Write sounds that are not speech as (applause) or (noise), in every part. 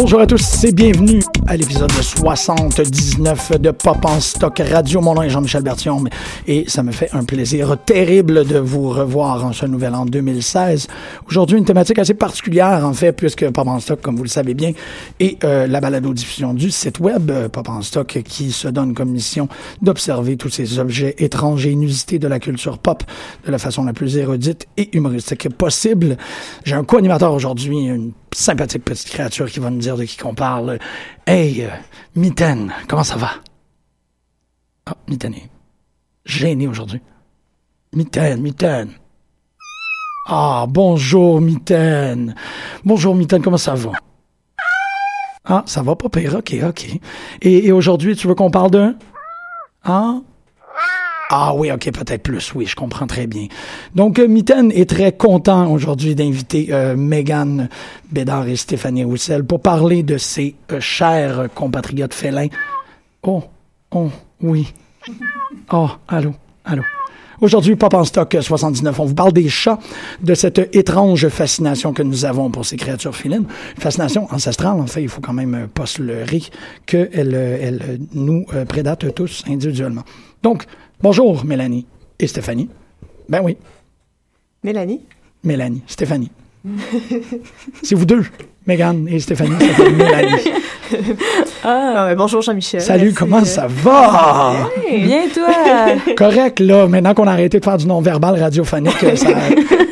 Bonjour à tous et bienvenue à l'épisode 79 de Pop en Stock Radio. Mon nom est Jean-Michel Berthiaume et ça me fait un plaisir terrible de vous revoir en ce nouvel an 2016. Aujourd'hui, une thématique assez particulière en fait, puisque Pop en Stock, comme vous le savez bien, est euh, la balado-diffusion du site web euh, Pop en Stock qui se donne comme mission d'observer tous ces objets étranges et inusités de la culture pop de la façon la plus érudite et humoristique possible. J'ai un co-animateur aujourd'hui, une sympathique petite créature qui va nous dire de qui qu'on parle. Hey, euh, Mitaine, comment ça va? Ah, Mitaine est gêné aujourd'hui. Mitaine, Mitaine. Ah, bonjour, Mitaine. Bonjour, Mitaine, comment ça va? Ah, ça va pas pire, ok, ok. Et, et aujourd'hui, tu veux qu'on parle d'un? Hein? Ah oui, ok, peut-être plus, oui, je comprends très bien. Donc, euh, Mitaine est très content aujourd'hui d'inviter euh, Megan Bédard et Stéphanie Roussel pour parler de ses euh, chers compatriotes félins. Oh, oh, oui. Oh, allô, allô. Aujourd'hui, Pop en stock 79, on vous parle des chats, de cette étrange fascination que nous avons pour ces créatures félines. Fascination ancestrale, en fait, il faut quand même pas se leurrer qu'elle elle, nous prédate tous individuellement. Donc, bonjour Mélanie et Stéphanie. Ben oui, Mélanie? Mélanie, Stéphanie. (laughs) C'est vous deux, Mégane et Stéphanie, ça fait Mélanie. (laughs) Ah, ouais, bonjour Jean-Michel. Salut, Merci. comment ça va? Bien, toi? (laughs) Correct, là, maintenant qu'on a arrêté de faire du non-verbal radiophonique, ça,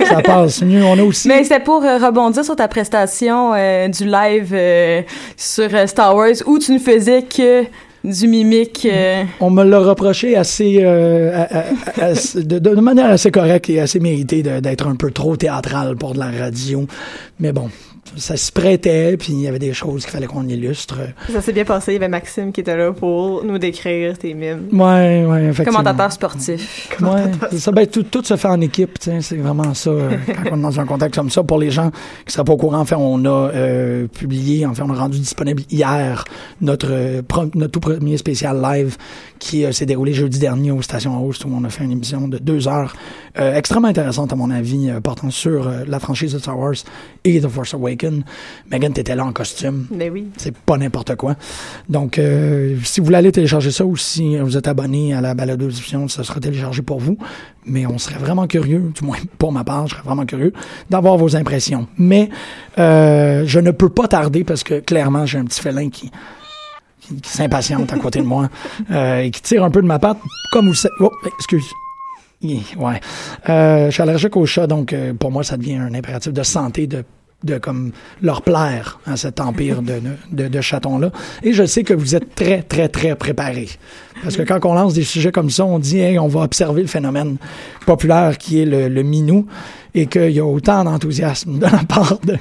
ça passe mieux. On a aussi... Mais c'était pour euh, rebondir sur ta prestation euh, du live euh, sur euh, Star Wars où tu ne faisais que du mimique. euh, On me l'a reproché assez, euh, à- à- à- de, de manière assez correcte et assez méritée d'être un peu trop théâtral pour de la radio. Mais bon, ça se prêtait, puis il y avait des choses qu'il fallait qu'on illustre. Ça s'est bien passé. Il y avait Maxime qui était là pour nous décrire tes mimes. Ouais, ouais, effectivement. Commentateur sportif. Ouais, c'est ça, ben, tout, tout se fait en équipe, tu sais, c'est vraiment ça. euh, (laughs) quand on est dans un contexte comme ça, pour les gens qui seraient pas au courant, en fait, on a euh, publié, en fait, on a rendu disponible hier notre, euh, pro- notre tout premier spécial live qui euh, s'est déroulé jeudi dernier aux stations Host où on a fait une émission de deux heures euh, extrêmement intéressante à mon avis, euh, portant sur la franchise de Star Wars et The Force Awakens. Megan, t'étais là en costume. Mais oui. C'est pas n'importe quoi. Donc, si vous voulez aller télécharger ça ou si vous êtes abonné à la balado diffusion, ça sera téléchargé pour vous. Mais on serait vraiment curieux, du moins pour ma part, je serais vraiment curieux d'avoir vos impressions. Mais je ne peux pas tarder parce que clairement, j'ai un petit félin qui, qui, qui s'impatiente à côté de moi euh, et qui tire un peu de ma patte, comme vous le savez. Oh, excuse. Ouais. Euh, je suis allergique aux chats, donc euh, pour moi, ça devient un impératif de santé de de comme leur plaire à cet empire de, de, de chatons-là. Et je sais que vous êtes très, très, très préparés. Parce que quand on lance des sujets comme ça, on dit, hey, on va observer le phénomène populaire qui est le, le minou et qu'il y a autant d'enthousiasme de la part de...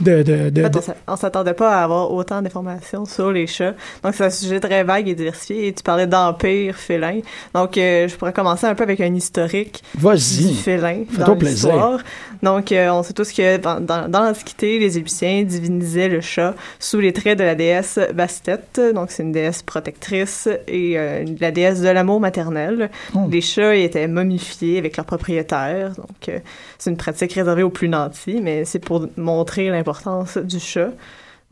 de, de, de, en fait, on s'attendait pas à avoir autant d'informations sur les chats. Donc, c'est un sujet très vague et diversifié. Et tu parlais d'empire félin. Donc, euh, je pourrais commencer un peu avec un historique du félin dans l'histoire. Donc, euh, on sait tous que dans, dans, dans l'Antiquité, les Égyptiens divinisaient le chat sous les traits de la déesse Bastet. Donc, c'est une déesse protectrice et euh, la déesse de l'amour maternel. Oh. Les chats étaient momifiés avec leurs propriétaires. Donc, euh, c'est une pratique réservée aux plus nantis, mais c'est pour montrer l'importance du chat.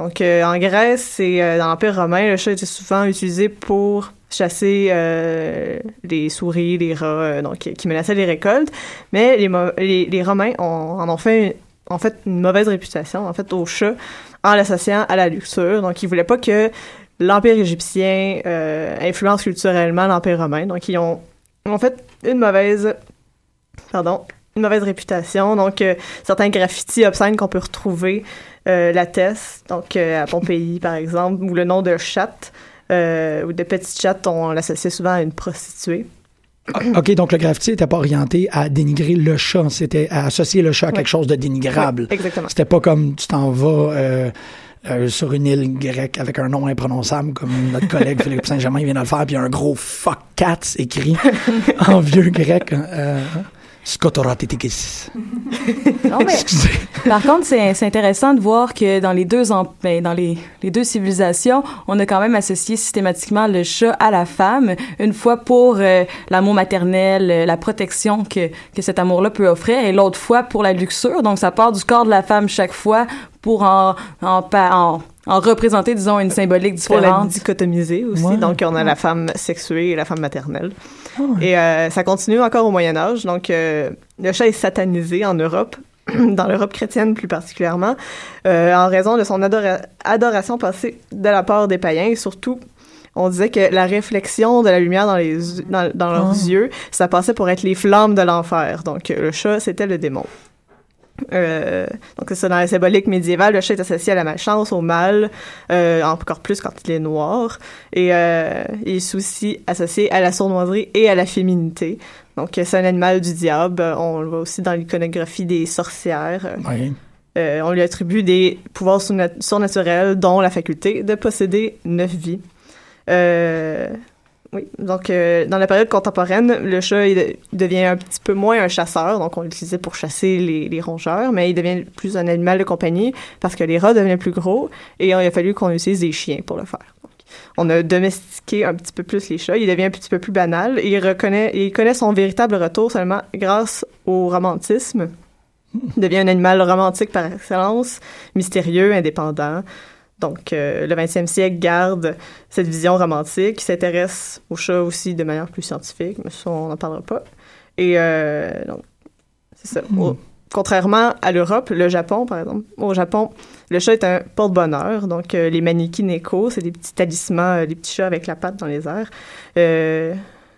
Donc, euh, en Grèce et euh, dans l'Empire romain, le chat était souvent utilisé pour chasser euh, les souris, les rats, donc qui menaçaient les récoltes. Mais les, les, les Romains ont, en ont fait en fait une mauvaise réputation en fait au chat en l'associant à la luxure. Donc, ils voulaient pas que l'Empire égyptien influence culturellement l'Empire romain. Donc, ils ont en fait une mauvaise pardon une mauvaise réputation. Donc, euh, certains graffitis obscènes qu'on peut retrouver euh, l'attestent. Donc, euh, à Pompéi, par exemple, où le nom de chatte euh, ou de petite chatte, on l'associe souvent à une prostituée. Ah, OK, donc le graffiti n'était pas orienté à dénigrer le chat, c'était à associer le chat à quelque chose de dénigrable. Oui, exactement. C'était pas comme tu t'en vas euh, sur une île grecque avec un nom imprononçable, comme notre collègue Philippe Saint-Germain vient de le faire, puis un gros fuck cats écrit (laughs) en vieux grec. Euh, non, mais, par contre, c'est intéressant de voir que dans les deux ben, dans les, les, deux civilisations, on a quand même associé systématiquement le chat à la femme, une fois pour euh, l'amour maternel, euh, la protection que, que cet amour-là peut offrir, et l'autre fois pour la luxure. Donc, ça part du corps de la femme chaque fois pour en, en, en, en représenter, disons, une symbolique différente. Pour la dichotomiser aussi. Donc, on a la femme sexuée et la femme maternelle. Oh. Et euh, ça continue encore au Moyen Âge. Donc, euh, le chat est satanisé en Europe, (clears throat) dans l'Europe chrétienne plus particulièrement, euh, en raison de son adora adoration passée de la part des païens et surtout on disait que la réflexion de la lumière dans, les, dans, dans leurs oh. yeux, ça passait pour être les flammes de l'enfer. Donc, le chat, c'était le démon. Euh, donc c'est ça dans la symbolique médiévale le chat est associé à la malchance au mal euh, encore plus quand il est noir. Et euh, il est aussi associé à la sournoiserie et à la féminité. Donc c'est un animal du diable. On le voit aussi dans l'iconographie des sorcières. Oui. On lui attribue des pouvoirs surnaturels dont la faculté de posséder neuf vies oui, donc euh, dans la période contemporaine, le chat devient un petit peu moins un chasseur, donc on l'utilisait pour chasser les, rongeurs, mais il devient plus un animal de compagnie parce que les rats devenaient plus gros et il a fallu qu'on utilise des chiens pour le faire. On a domestiqué un petit peu plus les chats, il devient un petit peu plus banal et il reconnaît, il connaît son véritable retour seulement grâce au romantisme. Il devient un animal romantique par excellence, mystérieux, indépendant. Donc, euh, le 20e siècle garde cette vision romantique, s'intéresse au chat aussi de manière plus scientifique, mais ça, on n'en parlera pas. Et euh, donc, c'est ça. Mm. Au, contrairement à l'Europe, le Japon, par exemple, au Japon, le chat est un porte-bonheur. Donc, euh, les maniki neko, c'est des petits talismans, des petits chats avec la patte dans les airs.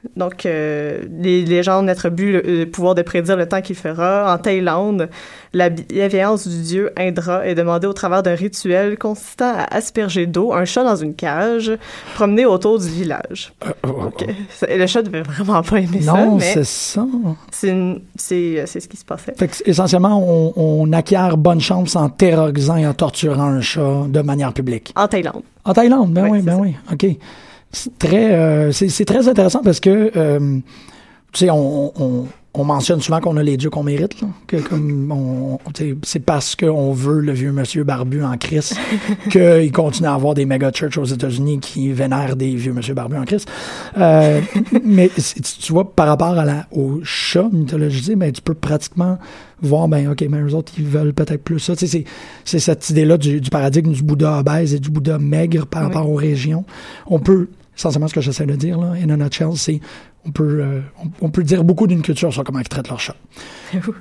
Euh, donc, euh, les légendes attribuent le, le, pouvoir de prédire le temps qu'il fera. En Thaïlande, la bienveillance du dieu Indra est demandée au travers d'un rituel consistant à asperger d'eau un chat dans une cage, promener autour du village. Euh, oh, oh, okay. Le chat devait vraiment pas aimer non, ça. Non, c'est ça. C'est ce qui se passait. Fait que, essentiellement, on, on, acquiert bonne chance en terrorisant et en torturant un chat de manière publique. En Thaïlande. En Thaïlande, ben oui, oui ben ça. oui. OK c'est très, euh, c'est très intéressant parce que, euh, tu sais, on, on, on, mentionne souvent qu'on a les dieux qu'on mérite, là, que comme on, c'est parce qu'on veut le vieux monsieur barbu en Christ (laughs) qu'il continue à avoir des méga church aux États-Unis qui vénèrent des vieux monsieur barbu en Christ. Euh, mais tu vois, par rapport à la, au chat mythologisé, ben, tu peux pratiquement voir, ben, OK, mais eux autres, ils veulent peut-être plus ça. Sais, c'est cette idée-là du, du, paradigme du Bouddha obèse et du Bouddha maigre par rapport aux régions. On peut essentiellement ce que j'essaie de dire, là, in a nutshell, c'est on peut, euh, on, on, peut dire beaucoup d'une culture sur comment ils traitent leur chat.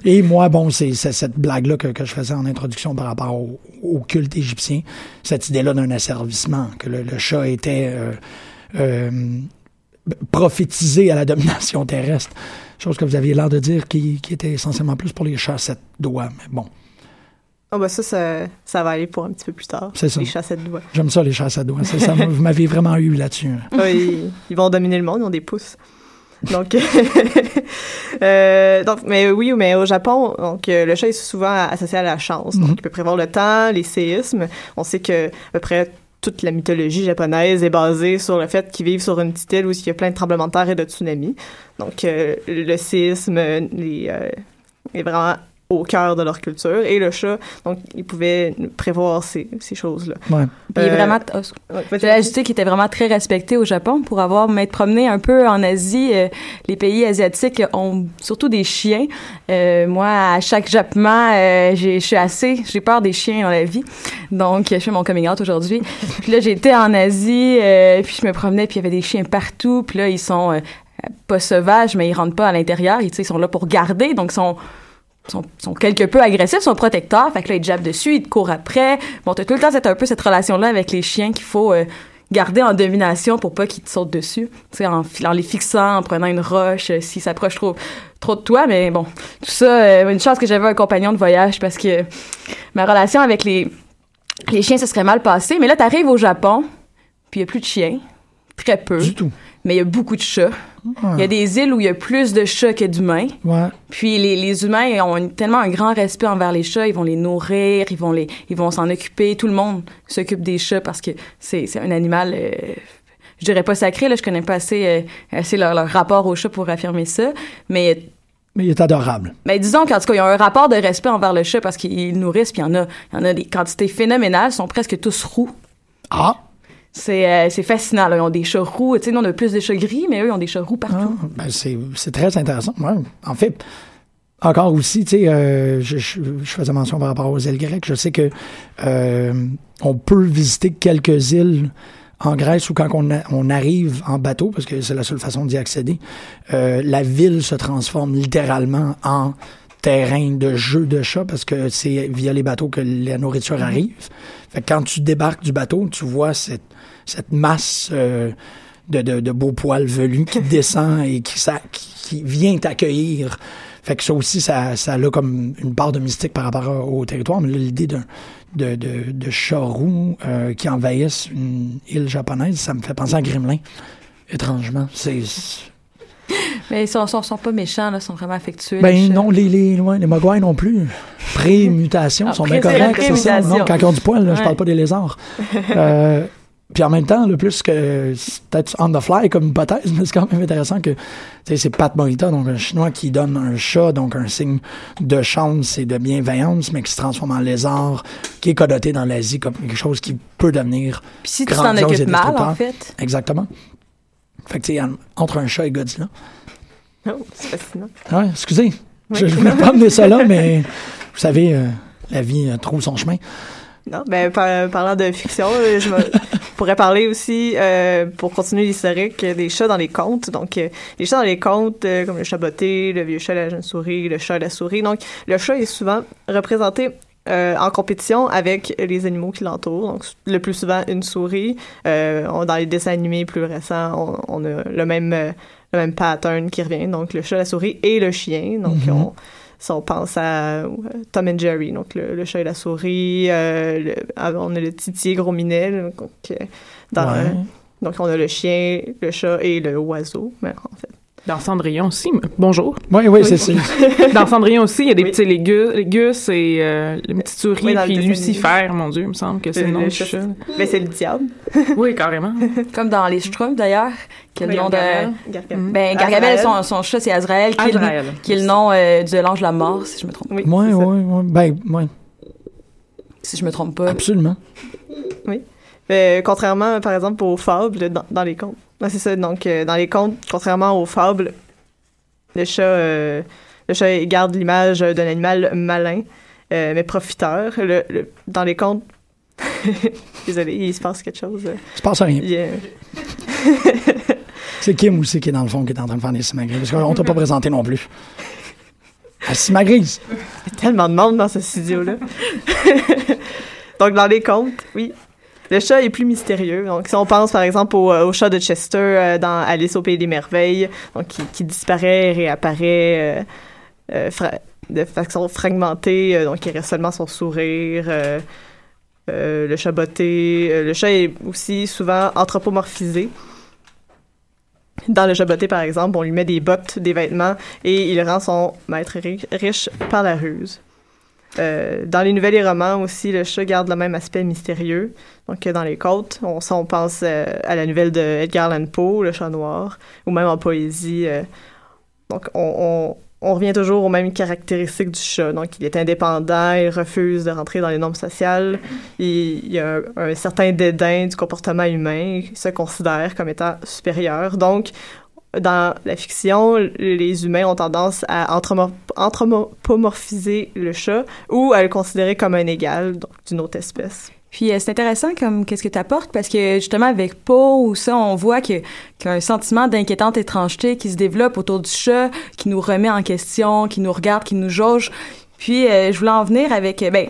Et moi, bon, c'est cette blague-là que, que, je faisais en introduction par rapport au, au culte égyptien, cette idée-là d'un asservissement, que le, le chat était euh, euh, prophétisé à la domination terrestre, chose que vous aviez l'air de dire qui, qui était essentiellement plus pour les chats à sept doigts, mais bon. Ah bah ça, ça, ça va aller pour un petit peu plus tard. C'est ça. Les chasses à doigts. J'aime ça, les chasses à doigts. Ça, vous m'avez vraiment eu là-dessus. (laughs) Oui, ils vont dominer le monde, ils ont des pouces. Donc, (laughs) euh, donc, mais oui, mais au Japon, donc euh, le chat est souvent associé à la chance. Donc, Mhm. il peut prévoir le temps, les séismes. On sait que à peu près toute la mythologie japonaise est basée sur le fait qu'ils vivent sur une petite île où il y a plein de tremblements de terre et de tsunamis. Donc, euh, le séisme les, euh, est vraiment au cœur de leur culture. Et le chat, donc, il pouvait prévoir ces, ces choses-là. Ouais. Il est Euh, vraiment, oh, Ouais, Je voulais ajouter qu'il était vraiment très respecté au Japon pour avoir m'être promené un peu en Asie. euh, les pays asiatiques ont surtout des chiens. Euh, moi, à chaque jappement, euh, j'ai- je suis assez, j'ai peur des chiens dans la vie. Donc, je fais mon coming out aujourd'hui. (laughs) puis là, j'étais en Asie, euh, puis je me promenais, puis il y avait des chiens partout. Puis là, ils sont euh, pas sauvages, mais ils rentrent pas à l'intérieur. Ils, ils sont là pour garder, donc ils sont sont, sont quelque peu agressifs, sont protecteurs. Fait que là, ils jappent dessus, ils te courent après. Bon, t'as tout le temps c'est un peu cette relation-là avec les chiens qu'il faut euh, garder en domination pour pas qu'ils te sautent dessus. Tu en, en les fixant, en prenant une roche, euh, s'ils s'approchent trop, trop de toi. Mais bon, tout ça, euh, une chance que j'avais un compagnon de voyage parce que ma relation avec les, les chiens, ça serait mal passé. Mais là, t'arrives au Japon, puis il y a plus de chiens. Très peu. Du tout. Mais il y a beaucoup de chats. Il y a des îles où il y a plus de chats que d'humains. Ouais. Puis les, les humains ont une- tellement un grand respect envers les chats, ils vont les nourrir, ils vont les, ils vont s'en occuper. Tout le monde s'occupe des chats parce que c'est, c'est un animal, euh, je dirais pas sacré là, je connais pas assez, euh, assez leur, leur rapport au chat pour affirmer ça, mais Mais il est adorable. mais disons qu'en tout cas, il y a un rapport de respect envers le chat parce qu'ils nourrissent, puis il y en a, il y en a des quantités phénoménales, ils sont presque tous roux. Ah! C'est, euh, c'est fascinant, là. Ils ont des chats roux. Tu sais, on a plus de chats gris, mais eux, ils ont des chats roux Ah, partout. ben c'est, très intéressant. Ouais. En fait, encore aussi, tu sais, euh, je, je, je faisais mention par rapport aux îles grecques. Je sais que euh, on peut visiter quelques îles en Grèce où quand on, a- on arrive en bateau, parce que c'est la seule façon d'y accéder, euh, la ville se transforme littéralement en terrain de jeu de chat parce que c'est via les bateaux que la nourriture arrive. Fait que quand tu débarques du bateau, tu vois cette, cette masse euh, de, de, de beaux poils velus qui (laughs) descend et qui, ça, qui, qui vient t'accueillir. Fait que ça aussi, ça, ça a comme une part de mystique par rapport au, territoire. Mais l'idée d'un de, de, euh, qui envahissent une île japonaise, ça me fait penser à Gremlin. Étrangement, c'est (laughs) Mais ils sont, sont, sont pas méchants, là. Ils sont vraiment affectueux. les ben non, les les ouais, les mogwai non plus. Pré-mutation Ah, sont bien corrects, c'est ça. Non, quand ils ont du poil, là, je Ouais. parle pas des lézards. (laughs) Euh, puis en même temps, le plus que c'est peut-être on the fly comme hypothèse, (laughs) mais c'est quand même intéressant que tu sais, c'est Pat Morita, donc un chinois qui donne un chat, donc un signe de chance et de bienveillance, mais qui se transforme en lézard, qui est connoté dans l'Asie comme quelque chose qui peut devenir Puis si tu t'en occupes mal, en fait. exactement. Fait que tu sais, en- entre un chat et Godzilla. Oh, c'est fascinant. Ouais, excusez. Je, je voulais pas amener ça là, (laughs) mais vous savez, euh, la vie euh, trouve son chemin. Non, ben par- parlant de fiction, euh, je pourrais parler aussi, euh, pour continuer l'historique, euh, des chats dans les contes. Donc, euh, les chats dans les contes, euh, comme le chat botté, le vieux chat, la jeune souris, le chat, la souris. Donc, le chat est souvent représenté euh, en compétition avec les animaux qui l'entourent. Donc, le plus souvent, une souris. Euh, on- dans les dessins animés plus récents, on, on a le même, euh, le même pattern qui revient. Donc, le chat, la souris et le chien. Donc, Mhm. on, si on pense à euh, Tom and Jerry, donc le, le chat et la souris, euh, le- ah, on a le titier gros minet, là, donc, euh, dans, Ouais. donc on a le chien, le chat et le oiseau, mais en fait. Dans Cendrillon aussi. Bonjour. Oui, oui, c'est ça. (laughs) Dans Cendrillon aussi, il y a des Oui. petits légus, légus et euh, les petites souris, Oui, le puis Lucifer, mon Dieu, il me semble que c'est Le- le nom le du chat. Mais c'est le diable. (laughs) Oui, carrément. Comme dans les Schtroumpfs, d'ailleurs, qui est le Oui, nom de... Gargamel. Gargamel. Ben, Gargamel, son, son chat, c'est Azrael, qui est le, qui est le nom euh, de l'ange de la mort, si je me trompe. Oui, Oui, oui, oui. Ben, ouais, Si je me trompe pas. absolument. Euh, contrairement, par exemple, aux fables dans, dans les contes. Ouais, c'est ça. Donc, euh, dans les contes, contrairement aux fables, le chat, euh, le chat garde l'image d'un animal malin, euh, mais profiteur. Le, le- dans les contes, (laughs) désolé, il se passe quelque chose. Il se passe rien. C'est Kim aussi qui est dans le fond qui est en train de faire des simagrées. Parce qu'on t'a pas présenté non plus. La simagrise. Il y a tellement de monde dans ce studio-là. (laughs) Donc, dans les contes, oui. Le chat est plus mystérieux. Donc, si on pense, par exemple, au, au chat de Chester euh, dans Alice au Pays des Merveilles, donc qui, qui disparaît, réapparaît, euh, euh, de façon fragmentée, euh, donc il reste seulement son sourire. euh, euh, le chat botté. Euh, le chat est aussi souvent anthropomorphisé. Dans le chat botté, par exemple, on lui met des bottes, des vêtements, et il rend son maître ri- riche par la ruse. Euh, dans les nouvelles et romans aussi, le chat garde le même aspect mystérieux. Donc, euh, dans les côtes, on, on pense euh, à la nouvelle de Edgar Allan Poe, Le chat noir, ou même en poésie. donc, on, revient toujours aux mêmes caractéristiques du chat. Donc, il est indépendant, il refuse de rentrer dans les normes sociales, il, il a un, un certain dédain du comportement humain, il se considère comme étant supérieur. Donc, dans la fiction, les humains ont tendance à anthropomorphiser le chat ou à le considérer comme un égal, donc d'une autre espèce. Puis euh, c'est intéressant comme qu'est-ce que tu apportes parce que justement avec Poe ou ça on voit que qu'il y a un sentiment d'inquiétante étrangeté qui se développe autour du chat, qui nous remet en question, qui nous regarde, qui nous jauge. Puis euh, je voulais en venir avec euh, ben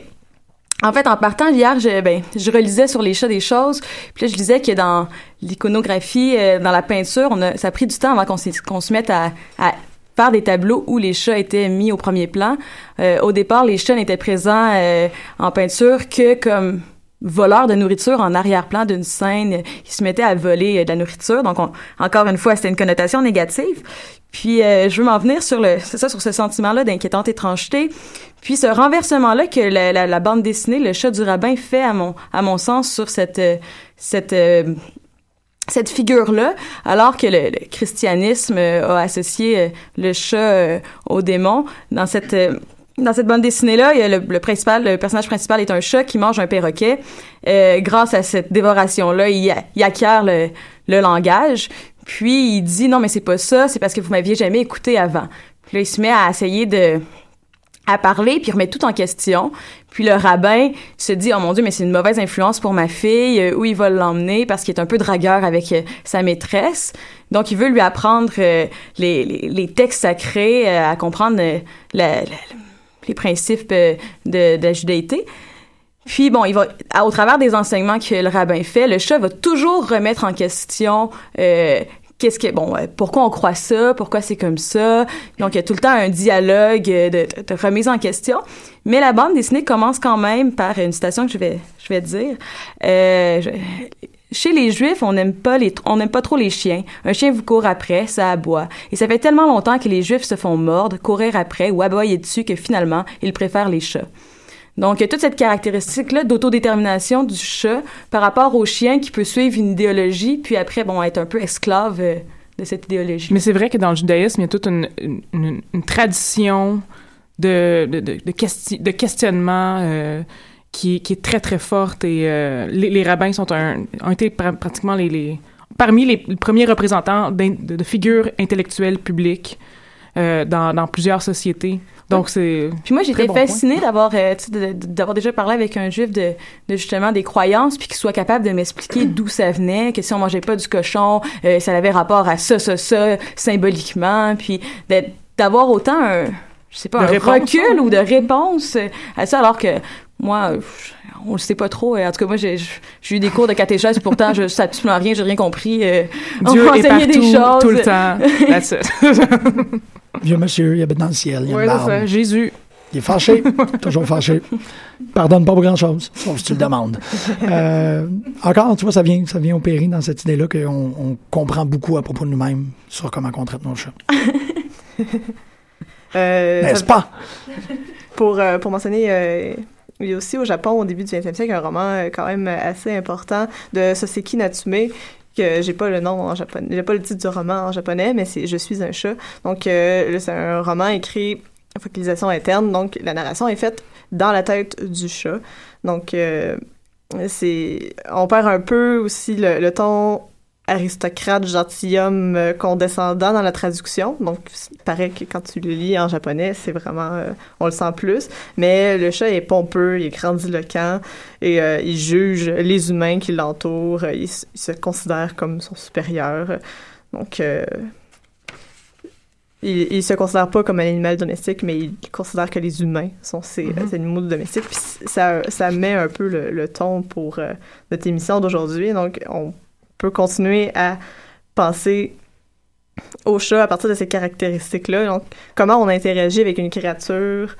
en fait, en partant hier, je, ben, je relisais sur les chats des choses. Puis là, je disais que dans l'iconographie, euh, dans la peinture, on a, ça a pris du temps avant qu'on, se mette à, à faire des tableaux où les chats étaient mis au premier plan. Euh, au départ, les chats n'étaient présents euh, en peinture que comme voleurs de nourriture en arrière-plan d'une scène. Ils se mettaient à voler euh, de la nourriture. Donc, on- encore une fois, c'était une connotation négative. Puis, euh, je veux m'en venir sur le, c'est ça, sur ce sentiment-là d'inquiétante étrangeté. Puis, ce renversement-là que la, bande dessinée, le chat du rabbin, fait à mon, sens sur cette, euh, euh, cette figure-là, alors que le, christianisme euh, a associé le chat au démon. Dans cette bande dessinée-là, le, personnage principal est un chat qui mange un perroquet. Grâce à cette dévoration-là, il acquiert le, le langage. Puis il dit non mais c'est pas ça, c'est parce que vous m'aviez jamais écouté avant. Puis là il se met à essayer de à parler puis remet tout en question. Puis le rabbin se dit oh mon dieu mais c'est une mauvaise influence pour ma fille euh, où il va l'emmener parce qu'il est un peu dragueur avec euh, sa maîtresse. Donc il veut lui apprendre euh, les, les, textes sacrés, à comprendre les principes de, la judaïté. Puis bon, il va au travers des enseignements que le rabbin fait, le chat va toujours remettre en question qu'est-ce que bon, pourquoi on croit ça, pourquoi c'est comme ça? Donc il y a tout le temps un dialogue euh, de, remise en question. Mais la bande dessinée commence quand même par une citation que je vais je vais dire. Euh, chez les Juifs, on n'aime pas les, on n'aime pas trop les chiens. Un chien vous court après, ça aboie. Et ça fait tellement longtemps que les Juifs se font mordre, courir après ou aboyer dessus que finalement, ils préfèrent les chats. Donc, il y a toute cette caractéristique-là d'autodétermination du chat par rapport au chien qui peut suivre une idéologie, puis après, bon, être un peu esclave euh, de cette idéologie. Mais c'est vrai que dans le judaïsme, il y a toute une, tradition de, de, de, de, questi- de questionnement euh, qui, est très, très forte. Et euh, les, rabbins sont un, ont été pra- pratiquement les, parmi les, premiers représentants de figures intellectuelles publiques euh, dans, dans plusieurs sociétés. Donc, c'est... Puis moi, j'étais bon fascinée d'avoir euh, d'avoir déjà parlé avec un juif de, de justement des croyances, puis qu'il soit capable de m'expliquer d'où ça venait, que si on mangeait pas du cochon, euh, ça avait rapport à ça, ça, ça, symboliquement, puis d'avoir autant un, je sais pas, De un réponse, recul ouais. ou de réponse à ça, alors que moi, euh, on le sait pas trop. En tout cas, moi, j'ai eu des cours de catéchèse, pourtant, je sais absolument rien, j'ai rien compris. euh, (laughs) on Dieu est partout, des choses. tout le temps. That's it. (laughs) Vieux monsieur, il habite dans le ciel, il y a Ouais, une c'est barbe. ça. Jésus. Il est fâché, (laughs) toujours fâché. Pardonne pas pour grand-chose, sauf si tu le demandes. Euh, encore, tu vois, ça vient, ça vient opérer dans cette idée-là qu'on on comprend beaucoup à propos de nous-mêmes sur comment on traite nos chats. Euh, N'est-ce pas? Pour, euh, pour mentionner, euh, il y a aussi au Japon, au début du 20e siècle, un roman euh, quand même assez important de Soseki Natsume, que j'ai pas le nom en japonais, j'ai pas le titre du roman en japonais, mais c'est Je suis un chat. Donc, euh, c'est un roman écrit à focalisation interne, donc la narration est faite dans la tête du chat. Donc, euh, c'est, on perd un peu aussi le, le ton aristocrate, gentilhomme, euh, condescendant dans la traduction. Donc, il paraît que quand tu le lis en japonais, c'est vraiment, euh, on le sent plus. Mais le chat est pompeux, il est grandiloquent et euh, il juge les humains qui l'entourent. Il, se considère comme son supérieur. Donc, il, il se considère pas comme un animal domestique, mais il considère que les humains sont ses, ses animaux domestiques. Puis ça, ça met un peu le, le ton pour notre émission d'aujourd'hui. Donc, on peut continuer à penser au chat à partir de ces caractéristiques-là. Donc, comment on interagit avec une créature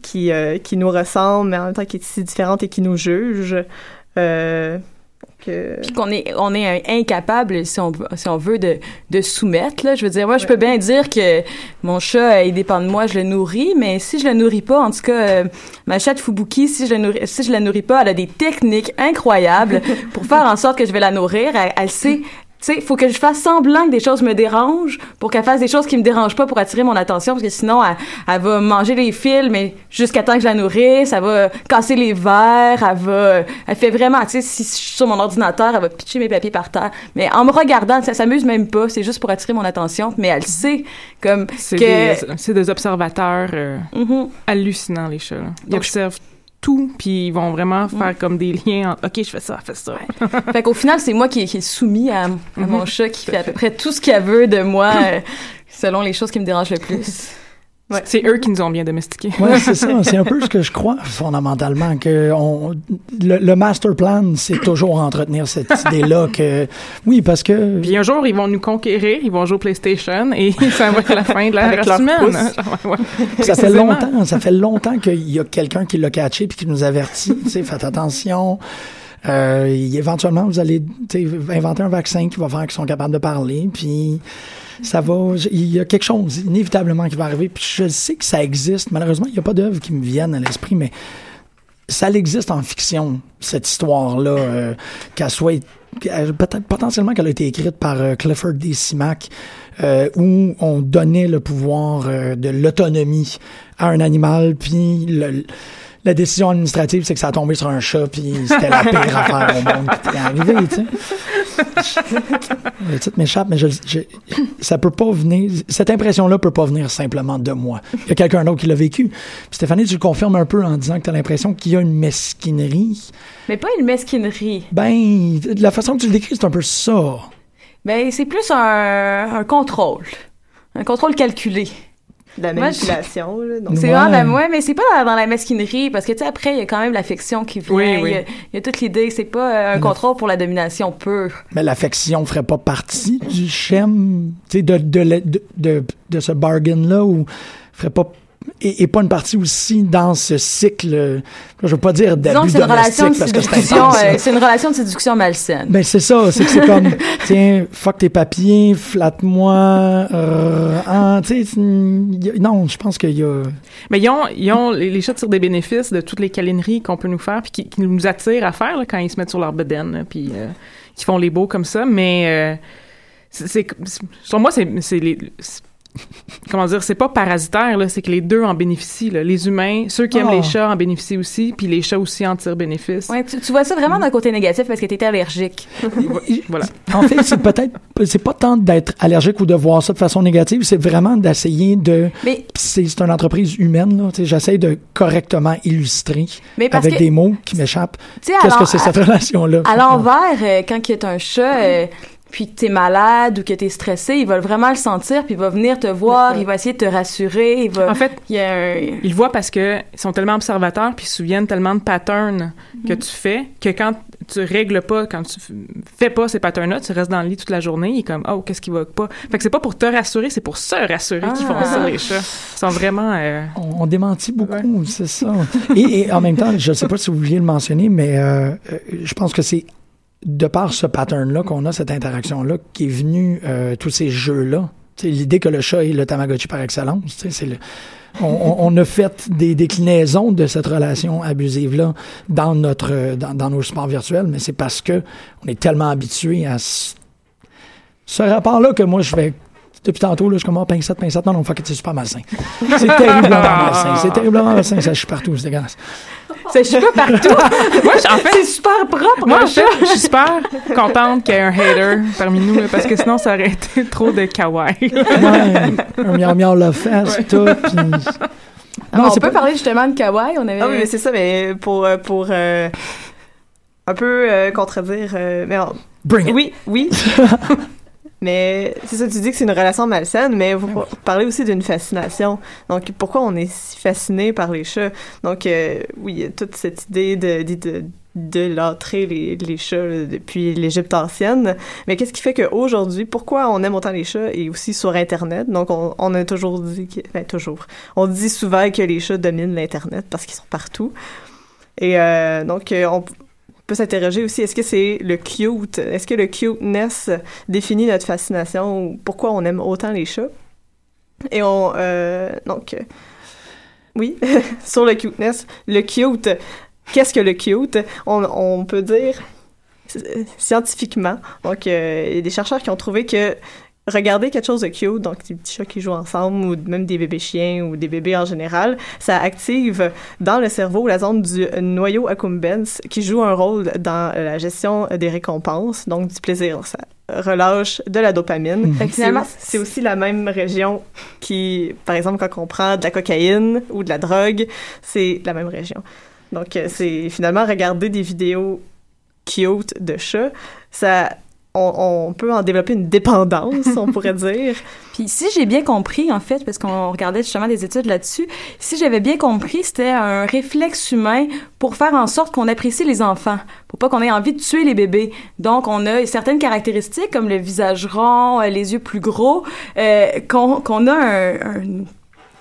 qui, euh, qui nous ressemble, mais en même temps qui est si différente et qui nous juge. Euh, que... Puis qu'on est, on est incapable, si on, si on veut, de, de soumettre. Là. Je veux dire, moi, je peux bien dire que mon chat, il dépend de moi, je le nourris, mais si je le nourris pas, en tout cas, euh, ma chatte Fubuki, si je, le nourris, si je la nourris pas, elle a des techniques incroyables (laughs) pour faire en sorte que je vais la nourrir. Elle, elle sait sais, faut que je fasse semblant que des choses me dérangent pour qu'elle fasse des choses qui me dérangent pas pour attirer mon attention parce que sinon elle, elle va manger les fils mais jusqu'à temps que je la nourrisse, elle va casser les verres, elle va elle fait vraiment, tu sais, si je suis sur mon ordinateur, elle va pitcher mes papiers par terre. Mais en me regardant, ça s'amuse même pas, c'est juste pour attirer mon attention, mais elle sait comme C'est que des, c'est des observateurs euh, Mhm. hallucinants, les chats. là. Ils Donc, observent tout, puis ils vont vraiment faire comme des liens entre « OK, je fais ça, fais ça. fait qu'au final, c'est moi qui, qui est soumis à, à mon chat qui fait à peu près tout ce qu'elle veut de moi (laughs) euh, selon les choses qui me dérangent le plus. C'est eux qui nous ont bien domestiqués. Ouais, c'est ça. (laughs) C'est un peu ce que je crois fondamentalement que on, le, le master plan, c'est toujours entretenir cette (laughs) idée-là que oui, parce que Puis un jour, ils vont nous conquérir, ils vont jouer au PlayStation et (laughs) ça va être la fin de la race humaine. Ouais, ça fait longtemps, ça fait longtemps qu'il y a quelqu'un qui l'a catché puis qui nous avertit. Tu sais, faites attention. Euh, éventuellement, vous allez inventer un vaccin qui va faire qu'ils sont capables de parler, puis ça va. Il y a quelque chose inévitablement qui va arriver. Puis je sais que ça existe. Malheureusement, il n'y a pas d'œuvre qui me viennent à l'esprit, mais ça existe en fiction cette histoire-là, euh, qu'elle soit qu'elle- peut-être potentiellement qu'elle a été écrite par euh, Clifford D. Simak, euh, où on donnait le pouvoir euh, de l'autonomie à un animal, puis le- la décision administrative, c'est que ça a tombé sur un chat, puis c'était la pire (laughs) affaire au monde qui était arrivée, tu sais. (laughs) Le titre m'échappe, mais je, je- ça peut pas venir. Cette impression-là peut pas venir simplement de moi. Il y a quelqu'un d'autre qui l'a vécu. Puis Stéphanie, tu le confirmes un peu en disant que tu as l'impression qu'il y a une mesquinerie. Mais pas une mesquinerie. Ben, de la façon que tu le décris, c'est un peu ça. Ben, c'est plus un, un contrôle. Un contrôle calculé. De la Moi, je- manipulation. là. Donc, C'est Ouais. vraiment la ouais, mais c'est pas dans, dans la mesquinerie parce que tu sais après il y a quand même l'affection qui vient, Oui, oui. Il, y a, il y a toute l'idée, c'est pas euh, un contrôle pour la domination pure. Mais l'affection ferait pas partie du schéma, tu sais, de, de, de, de, de ce bargain-là, ou ferait pas. Et, et pas une partie aussi dans ce cycle, euh, je veux pas dire Disons d'abus que c'est une relation de domestique parce que c'est séduction, euh, c'est une relation de séduction malsaine. Ben c'est ça, c'est que c'est comme (laughs) tiens, fuck tes papiers, flatte-moi, euh, tu sais, y a- non, je pense qu'il y a Mais ils ont, ils ont les, les chats tirent des bénéfices de toutes les câlineries qu'on peut nous faire, puis qui, qui nous attirent à faire là, quand ils se mettent sur leur bedaine, puis euh, qui font les beaux comme ça. Mais euh, c'est, c'est- c'est- sur moi, c'est, c'est les. c'est- (laughs) comment dire, c'est pas parasitaire, là, c'est que les deux en bénéficient. Là. Les humains, ceux qui aiment les chats en bénéficient aussi, puis les chats aussi en tirent bénéfice. Ouais, tu, tu vois ça vraiment d'un côté négatif parce que t'étais allergique. Voilà. (laughs) En fait, c'est peut-être, c'est pas tant d'être allergique ou de voir ça de façon négative, c'est vraiment d'essayer de. Mais Puis C'est, c'est une entreprise humaine, là. Tu j'essaie de correctement illustrer mais parce avec que des mots qui m'échappent. tu Qu'est-ce que c'est cette relation-là? à l'envers euh, quand il y a un chat euh, puis que t'es malade ou que t'es stressé, il va vraiment le sentir puis il va venir te voir, il va essayer de te rassurer, il va En fait, il y a un Ils le voient parce que ils sont tellement observateurs puis ils se souviennent tellement de patterns que Mhm. tu fais que quand tu règles pas, quand tu fais pas ces patterns-là, tu restes dans le lit toute la journée, il est comme oh qu'est-ce qui va pas? Fait que c'est pas pour te rassurer, c'est pour se rassurer qu'ils font Ah. ça les chats. Ils sont vraiment euh, On, on démentit beaucoup, c'est ça. Et, et en même temps, je ne sais pas si vous vouliez le mentionner, mais euh, euh, je pense que c'est de par ce pattern-là qu'on a, cette interaction-là, qui est venu euh, tous ces jeux-là. L'idée que le chat est le Tamagotchi par excellence, c'est on, a fait des déclinaisons de cette relation abusive-là dans notre dans, nos sports virtuels, mais c'est parce que on est tellement habitué à ce, ce rapport-là que moi je vais depuis tantôt, là, je suis comme, oh, pincette, pincette. Non, non, fuck it, c'est super malsain. C'est terriblement (laughs) malsain. C'est terriblement malsain. Ça chie partout, c'est dégueulasse. c'est je sais pas partout. (laughs) Moi, je- en fait, c'est super propre. moi, en fait, je suis super contente qu'il y ait un hater parmi nous, là, parce que sinon, ça aurait été trop de kawaii. Ouais, un miau miau le face, tout. (laughs) Puis... Ah, Non, on peut pas- parler justement de kawaii, on avait Ah oui, mais c'est ça, mais pour, euh, pour euh, un peu euh, contredire. euh, mais en- Bring it. oui, oui. Mais c'est ça, tu dis que c'est une relation malsaine, mais vous parlez aussi d'une fascination. Donc, pourquoi on est si fasciné par les chats? Donc, euh, oui, il y a toute cette idée de, de, de l'entrée les, les chats depuis l'Égypte ancienne. Mais qu'est-ce qui fait qu'aujourd'hui, pourquoi on aime autant les chats et aussi sur Internet? Donc, on, on a toujours dit, que, ben, toujours, on dit souvent que les chats dominent l'Internet parce qu'ils sont partout. Et euh, donc, euh, on, peut s'interroger aussi, est-ce que c'est le cute, est-ce que le cuteness définit notre fascination ou pourquoi on aime autant les chats? Et on, euh, donc, euh, oui, (laughs) sur le cuteness, le cute, qu'est-ce que le cute? On, peut dire scientifiquement, donc euh, il y a des chercheurs qui ont trouvé que regarder quelque chose de cute, donc des petits chats qui jouent ensemble ou même des bébés chiens ou des bébés en général, ça active dans le cerveau la zone du noyau accumbens qui joue un rôle dans la gestion des récompenses, donc du plaisir. Ça relâche de la dopamine. Que finalement, c'est aussi la même région qui, par exemple, quand on prend de la cocaïne ou de la drogue, c'est la même région. Donc, euh, c'est finalement regarder des vidéos cute de chats, ça on, on, peut en développer une dépendance, on pourrait (laughs) dire. Puis si j'ai bien compris, en fait, parce qu'on regardait justement des études là-dessus, si j'avais bien compris, c'était un réflexe humain pour faire en sorte qu'on apprécie les enfants, pour pas qu'on ait envie de tuer les bébés. Donc, on a certaines caractéristiques comme le visage rond, euh, les yeux plus gros, euh, qu'on a un, un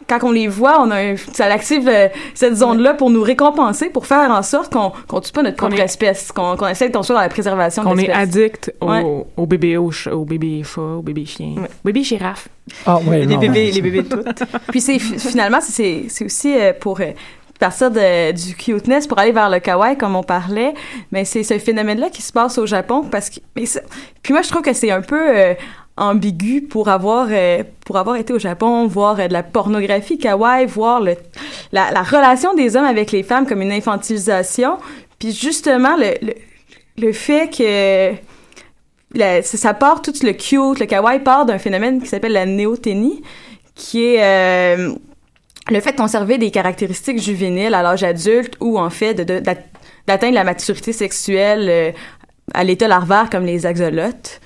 quand on les voit, on a un, ça active euh, cette zone-là pour nous récompenser, pour faire en sorte qu'on qu'on tue pas notre propre espèce, qu'on qu'on essaie de construire dans la préservation de On est l'espèce. addict au, Ouais. au bébé au, ch- au bébé chat, au bébé chien, Ouais. bébé girafe. Ah, ouais, les non, bébés, les bébés toutes. (laughs) Puis c'est finalement c'est c'est aussi euh, pour euh, partir de, du cuteness pour aller vers le kawaii comme on parlait mais c'est ce phénomène là qui se passe au Japon parce que mais ça- puis moi je trouve que c'est un peu euh, ambigu pour avoir euh, pour avoir été au Japon voir euh, de la pornographie kawaii voir la, la relation des hommes avec les femmes comme une infantilisation puis justement le, le fait que ça part tout le cute, le kawaii part d'un phénomène qui s'appelle la néoténie, qui est euh, le fait de conserver des caractéristiques juvéniles à l'âge adulte ou en fait d'atteindre la maturité sexuelle à l'état larvaire comme les axolotes.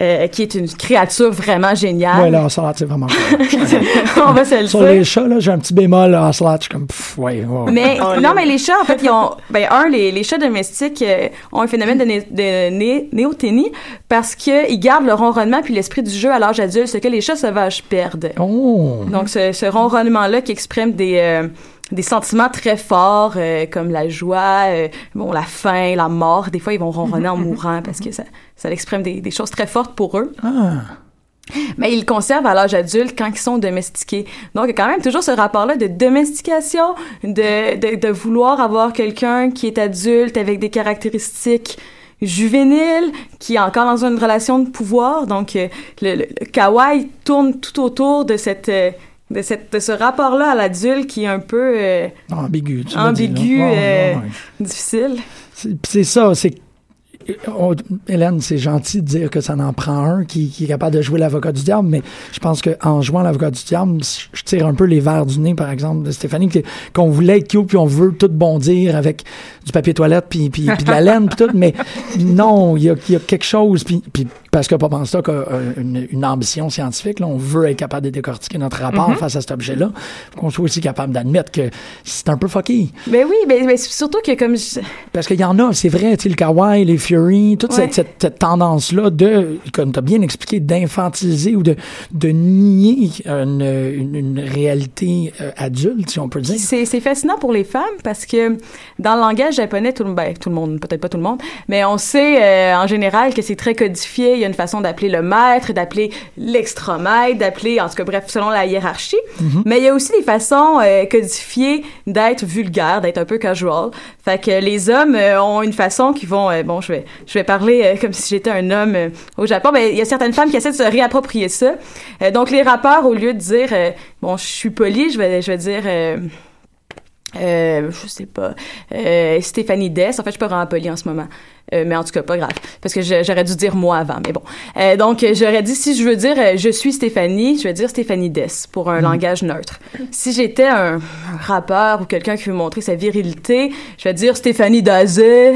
Euh, qui est une créature vraiment géniale. Ouais, là, Ocelot, c'est vraiment (laughs) cool. On va se le Sur dire. les chats, là, j'ai un petit bémol, là, Ocelot, je suis comme, pff, ouais, ouais. Mais Oh, non, mais les chats, en fait, ils ont, ben un, les, les chats domestiques euh, ont un phénomène de, né, de né- néoténie parce que ils gardent le ronronnement puis l'esprit du jeu à l'âge adulte, ce que les chats sauvages perdent. Oh! Donc, ce, ce ronronnement-là qui exprime des, euh, des sentiments très forts, euh, comme la joie, euh, bon, la faim, la mort. Des fois, ils vont ronronner en (laughs) mourant parce que ça, ça exprime des, des choses très fortes pour eux. Ah! Mais ils le conservent à l'âge adulte quand ils sont domestiqués. Donc, il y a quand même toujours ce rapport-là de domestication, de, de, de vouloir avoir quelqu'un qui est adulte avec des caractéristiques juvéniles, qui est encore dans une relation de pouvoir. Donc, euh, le, le, le kawaii tourne tout autour de cette... euh, de, cette, de ce rapport-là à l'adulte qui est un peu euh, Ambigu, tu ambigu, euh, difficile. C'est ça, c'est on- Hélène, c'est gentil de dire que ça en prend un qui, qui est capable de jouer l'avocat du diable, mais je pense qu'en jouant l'avocat du diable, je tire un peu les verres du nez, par exemple, de Stéphanie, qu'on voulait être cute, puis on veut tout bondir avec du papier toilette, puis, puis, puis de la laine, puis tout, mais non, il y a, il y a quelque chose, puis, puis parce que Papa Stock a une, une ambition scientifique, là, on veut être capable de décortiquer notre rapport face à cet objet-là, faut qu'on soit aussi capable d'admettre que c'est un peu fucky. Mais oui, mais, mais surtout que comme je- Parce qu'il y en a, c'est vrai, tu sais, le kawaii, les Fury, toute Ouais. cette, cette, cette tendance-là de, comme tu as bien expliqué, d'infantiliser ou de, de nier une, une, une réalité euh, adulte, si on peut dire. C'est fascinant pour les femmes parce que dans le langage japonais, tout le, ben, tout le monde, peut-être pas tout le monde, mais on sait euh, en général que c'est très codifié. Il y a une façon d'appeler le maître, d'appeler l'extra-maître, d'appeler, en tout cas, bref, selon la hiérarchie. Mais il y a aussi des façons euh, codifiées d'être vulgaire, d'être un peu casual. Fait que les hommes euh, ont une façon qui vont, euh, bon, je vais, je vais parler comme si j'étais un homme au Japon. Mais il y a certaines femmes qui essaient de se réapproprier ça. Donc les rappeurs, au lieu de dire, bon, je suis poli, je vais, je vais dire. je sais pas, Stéphanie Dess. En fait, je suis pas vraiment polie en ce moment. Euh, mais en tout cas, pas grave. Parce que j'aurais dû dire moi avant, mais bon. Euh, donc, j'aurais dit, si je veux dire euh, je suis Stéphanie, je vais dire Stéphanie Dess pour un langage neutre. Si j'étais un, un rappeur ou quelqu'un qui veut montrer sa virilité, je vais dire Stéphanie Dazé.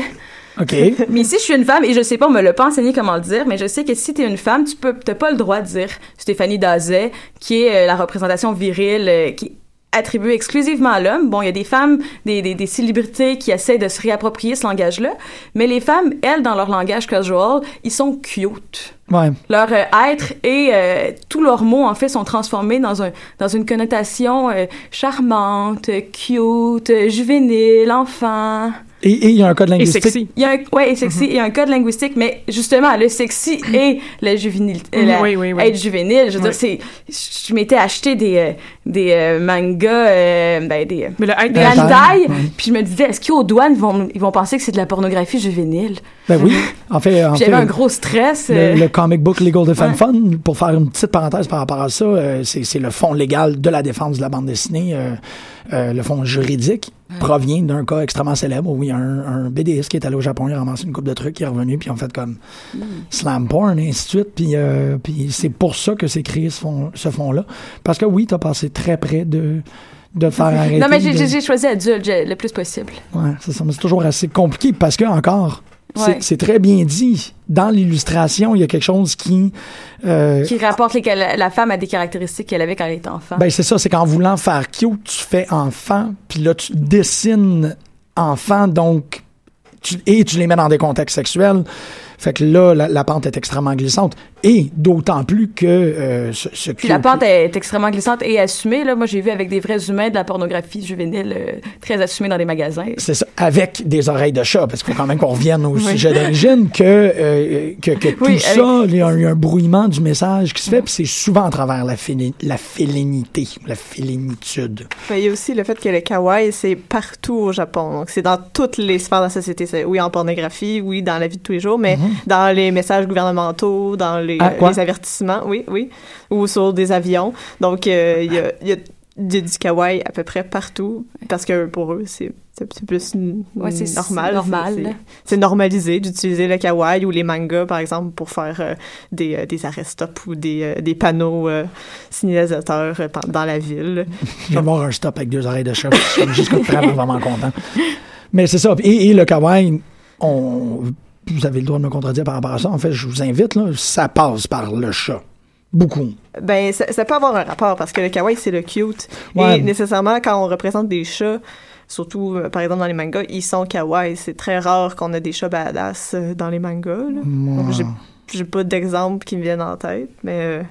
OK. (laughs) Mais si je suis une femme, et je sais pas, on me l'a pas enseigné comment le dire, mais je sais que si t'es une femme, tu peux, t'as pas le droit de dire Stéphanie Dazet, qui est euh, la représentation virile, euh, qui est attribuée exclusivement à l'homme. Bon, il y a des femmes, des, des, des célébrités qui essaient de se réapproprier ce langage-là, mais les femmes, elles, dans leur langage casual, ils sont cute. Ouais. Leur euh, être et euh, tous leurs mots, en fait, sont transformés dans, un, dans une connotation euh, charmante, cute, euh, juvénile, enfant. Et et il y a un code Et linguistique. sexy. Il y a un, ouais, et sexy, il y a un code linguistique, mais justement, le sexy et la juvénilité, Mhm, la- oui, oui, oui. être juvénile, je veux Oui. dire, c'est, je m'étais acheté des, euh, des euh, mangas, euh, ben, des, Mais le des hentai- hentai, Ouais. puis je me disais, est-ce qu'aux douanes, ils vont, ils vont penser que c'est de la pornographie juvénile? Ben oui. En fait, en Puis fait J'avais un gros stress. le, euh, le comic book Legal Defense Ouais. Fund, pour faire une petite parenthèse par rapport à ça, euh, c'est c'est le fonds légal de la défense de la bande dessinée, euh, euh, le fonds juridique provient d'un cas extrêmement célèbre où il y a un, un BDiste qui est allé au Japon, il a ramassé une coupe de trucs, il est revenu, puis ils ont fait comme slam porn, et ainsi de suite. Puis, euh, puis c'est pour ça que c'est créé ce fonds- ce fonds-là. Parce que oui, t'as passé très près de, de faire (laughs) arrêter. non, mais j'ai choisi adulte le plus possible. Ouais, c'est ça. Mais c'est toujours assez compliqué parce que, encore, c'est- Ouais. c'est très bien dit. Dans l'illustration, il y a quelque chose qui. euh, Qui rapporte les, la, la femme à des caractéristiques qu'elle avait quand elle était enfant. ben, c'est ça, c'est qu'en voulant faire cute, tu fais enfant, puis là, tu dessines enfant, donc. Tu, et tu les mets dans des contextes sexuels. Fait que là, la, la pente est extrêmement glissante. Et d'autant plus que euh, ce, ce Puis la pente est extrêmement glissante et assumée. Là, moi, j'ai vu avec des vrais humains de la pornographie juvénile euh, très assumée dans des magasins. C'est ça, avec des oreilles de chat, parce qu'il faut quand même qu'on revienne au (laughs) sujet d'origine, que, euh, que, que tout Oui, ça, il y, a un, il y a un brouillement du message qui se fait, puis c'est souvent à travers la, féli- la félinité, la félinitude. Mais il y a aussi le fait que le kawaii, c'est partout au Japon. Donc, c'est dans toutes les sphères de la société. Oui, en pornographie, oui, dans la vie de tous les jours, mais (laughs) dans les messages gouvernementaux, dans les. Ah, les avertissements, oui, oui, ou sur des avions. Donc, euh, il y a, il y a du, du kawaii à peu près partout, parce que pour eux, c'est, plus Ouais, c'est normal. normal. C'est, normalisé d'utiliser le kawaii ou les mangas, par exemple, pour faire euh, des, euh, des ou des, euh, des panneaux signalisateurs dans la ville. (laughs) Je vais voir un stop avec deux oreilles de chat, je suis jusqu'à vraiment, vraiment content. Mais c'est ça, et, et le kawaii, on, vous avez le droit de me contredire par rapport à ça, en fait, je vous invite, là, ça passe par le chat. Beaucoup. Ben, ça, ça peut avoir un rapport parce que le kawaii, c'est le cute. Ouais. Et nécessairement, quand on représente des chats, surtout, euh, par exemple, dans les mangas, ils sont kawaii. C'est très rare qu'on a des chats badass euh, dans les mangas. là. J'ai, pas d'exemples qui me viennent en tête, mais...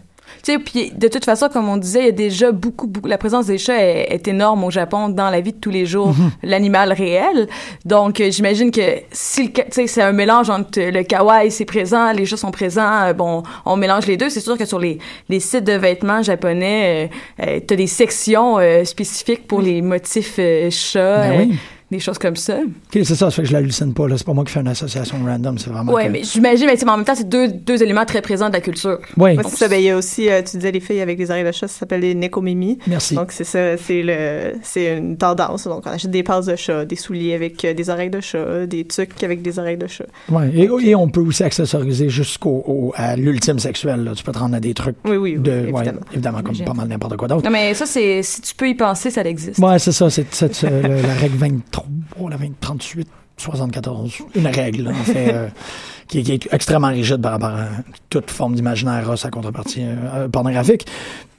Tu sais, puis de toute façon, comme on disait, il y a déjà beaucoup, beaucoup. La présence des chats est, est énorme au Japon dans la vie de tous les jours, l'animal réel. Donc, euh, j'imagine que si tu sais, c'est un mélange entre le kawaii, c'est présent, les chats sont présents. euh, bon, on mélange les deux. C'est sûr que sur les, les sites de vêtements japonais, euh, t'as des sections spécifiques pour les motifs chats, Ben oui. Des choses comme ça. OK, c'est ça, ça fait que je l'hallucine pas, là. C'est pas moi qui fais une association random, c'est vraiment. Ouais, que- mais j'imagine, mais en même temps, c'est deux, deux éléments très présents de la culture. Ouais. ouais, c'est ça. Ben, il y a aussi, euh, tu disais les filles avec les oreilles de chat, ça s'appelle les nekomimi. Merci. Donc, c'est ça, c'est le, c'est une tendance. Donc, on achète des passes de chat, des souliers avec euh, des oreilles de chat, des tucs avec des oreilles de chat. Ouais, et, et on peut aussi accessoriser jusqu'au au- à l'ultime sexuel. Là. Tu peux te rendre à des trucs Oui, oui, oui, de, ouais, évidemment. évidemment, comme pas mal n'importe quoi d'autre. Non, mais ça, c'est, si tu peux y penser, ça existe. Ouais, c'est ça, c'est euh, la règle 23, la 20 38, 74, une règle, là, en fait, euh, (laughs) qui, est- qui est extrêmement rigide par rapport à toute forme d'imaginaire à sa contrepartie euh, pornographique.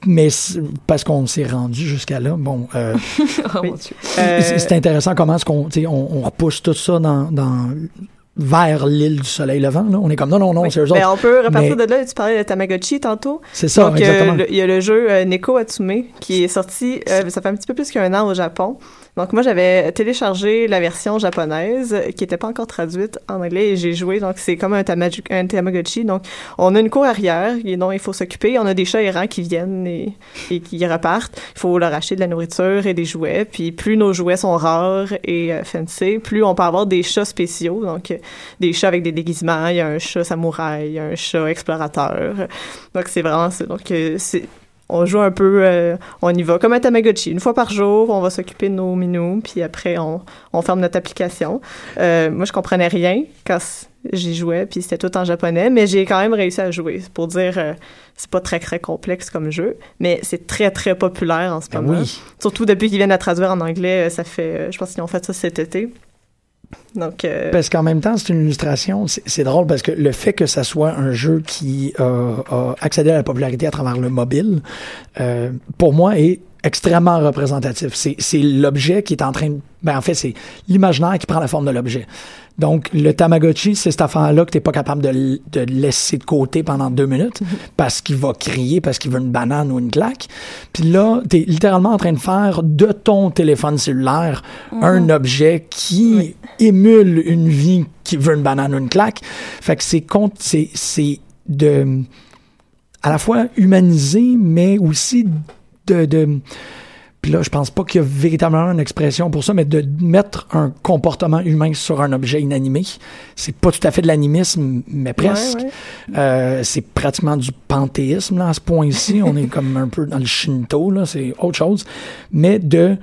Mais parce qu'on s'est rendu jusqu'à là, bon, euh, (laughs) Oh. Euh, c'est intéressant comment est-ce qu'on tu sais, on, on repousse tout ça dans, dans vers l'île du soleil levant. Là. On est comme non, non, non, oui. c'est eux autres. on peut repartir Mais- de là. Tu parlais de Tamagotchi tantôt. C'est ça, Donc, exactement. il y a le jeu euh, Neko Atsume qui est sorti, euh, ça fait un petit peu plus qu'un an au Japon. Donc, moi, j'avais téléchargé la version japonaise euh, qui n'était pas encore traduite en anglais et j'ai joué. Donc, c'est comme un, un Tamagotchi. Donc, on a une cour arrière et dont il faut s'occuper. On a des chats errants qui viennent et, qui repartent. Il faut leur acheter de la nourriture et des jouets. Puis, plus nos jouets sont rares et euh, fancy, plus on peut avoir des chats spéciaux. Donc, euh, des chats avec des déguisements. Il y a un chat samouraï, il y a un chat explorateur. Donc, c'est vraiment. Donc, c'est on joue un peu, euh, on y va comme un Tamagotchi. Une fois par jour, on va s'occuper de nos minous, puis après, on, on ferme notre application. Euh, moi, je comprenais rien quand j'y jouais, puis c'était tout en japonais, mais j'ai quand même réussi à jouer. C'est pour dire, euh, c'est pas très, très complexe comme jeu, mais c'est très, très populaire en ce Ben moment. oui. Surtout depuis qu'ils viennent à traduire en anglais, euh, ça fait, je pense qu'ils ont fait ça cet été. Euh, Parce qu'en même temps, c'est une illustration. C'est c'est drôle parce que le fait que ça soit un jeu qui euh, a accédé à la popularité à travers le mobile, euh, pour moi, est extrêmement représentatif. C'est c'est l'objet qui est en train de... Ben, en fait, c'est l'imaginaire qui prend la forme de l'objet. Donc, le Tamagotchi, c'est cette affaire-là que t'es pas capable de, de laisser de côté pendant deux minutes parce qu'il va crier, parce qu'il veut une banane ou une claque. Puis là, t'es littéralement en train de faire de ton téléphone cellulaire un objet qui émule une vie qui veut une banane ou une claque. Fait que c'est c'est c'est de à la fois humanisé, mais aussi de, de puis là, je pense pas qu'il y a véritablement une expression pour ça, mais de mettre un comportement humain sur un objet inanimé, c'est pas tout à fait de l'animisme, mais presque. ouais. Euh, c'est pratiquement du panthéisme là, à ce point-ci. On est comme un peu dans le shinto, là, c'est autre chose. Mais de,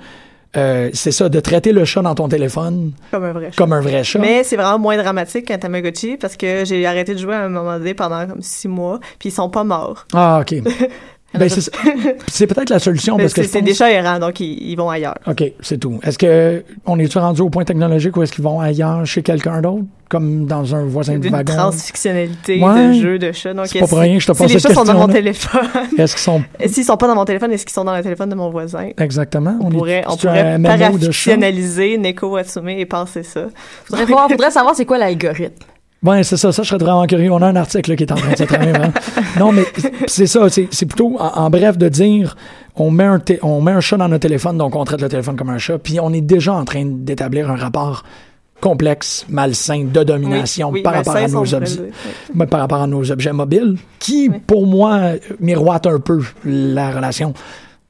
euh, c'est ça, de traiter le chat dans ton téléphone comme un vrai chat. comme un vrai chat. Mais c'est vraiment moins dramatique qu'un Tamagotchi parce que j'ai arrêté de jouer à un moment donné pendant comme six mois, puis ils sont pas morts. Ah, ok. (laughs) ben, c'est peut-être la solution parce que C'est pense- des chats errants, donc ils, ils vont ailleurs. OK, c'est tout. Est-ce que on est-tu rendu au point technologique ou est-ce qu'ils vont ailleurs chez quelqu'un d'autre, comme dans un voisin de wagon? transfictionnalité Ouais. de jeux de chats. Donc, C'est pas pour si- rien que je te si pose les cette chats sont dans mon téléphone, Est-ce qu'ils sont s'ils sont pas dans mon téléphone, est-ce qu'ils sont dans le téléphone de mon voisin? exactement? On est- pourrait, on pourrait un MMO de chat? parafictionnaliser Neko Watsume et penser ça. Faudrait, voir, faudrait savoir c'est quoi l'algorithme. Ouais, c'est ça. Ça, je serais vraiment curieux. On a un article là, qui est en train de se tramer. vraiment. (laughs) Non, mais c'est ça. C'est plutôt, en, en bref, de dire, on met, un on met un chat dans notre téléphone, donc on traite le téléphone comme un chat, puis on est déjà en train d'établir un rapport complexe, malsain, de domination Oui, oui, par, rapport à nos objets, par rapport à nos objets mobiles, qui, pour moi, miroite un peu la relation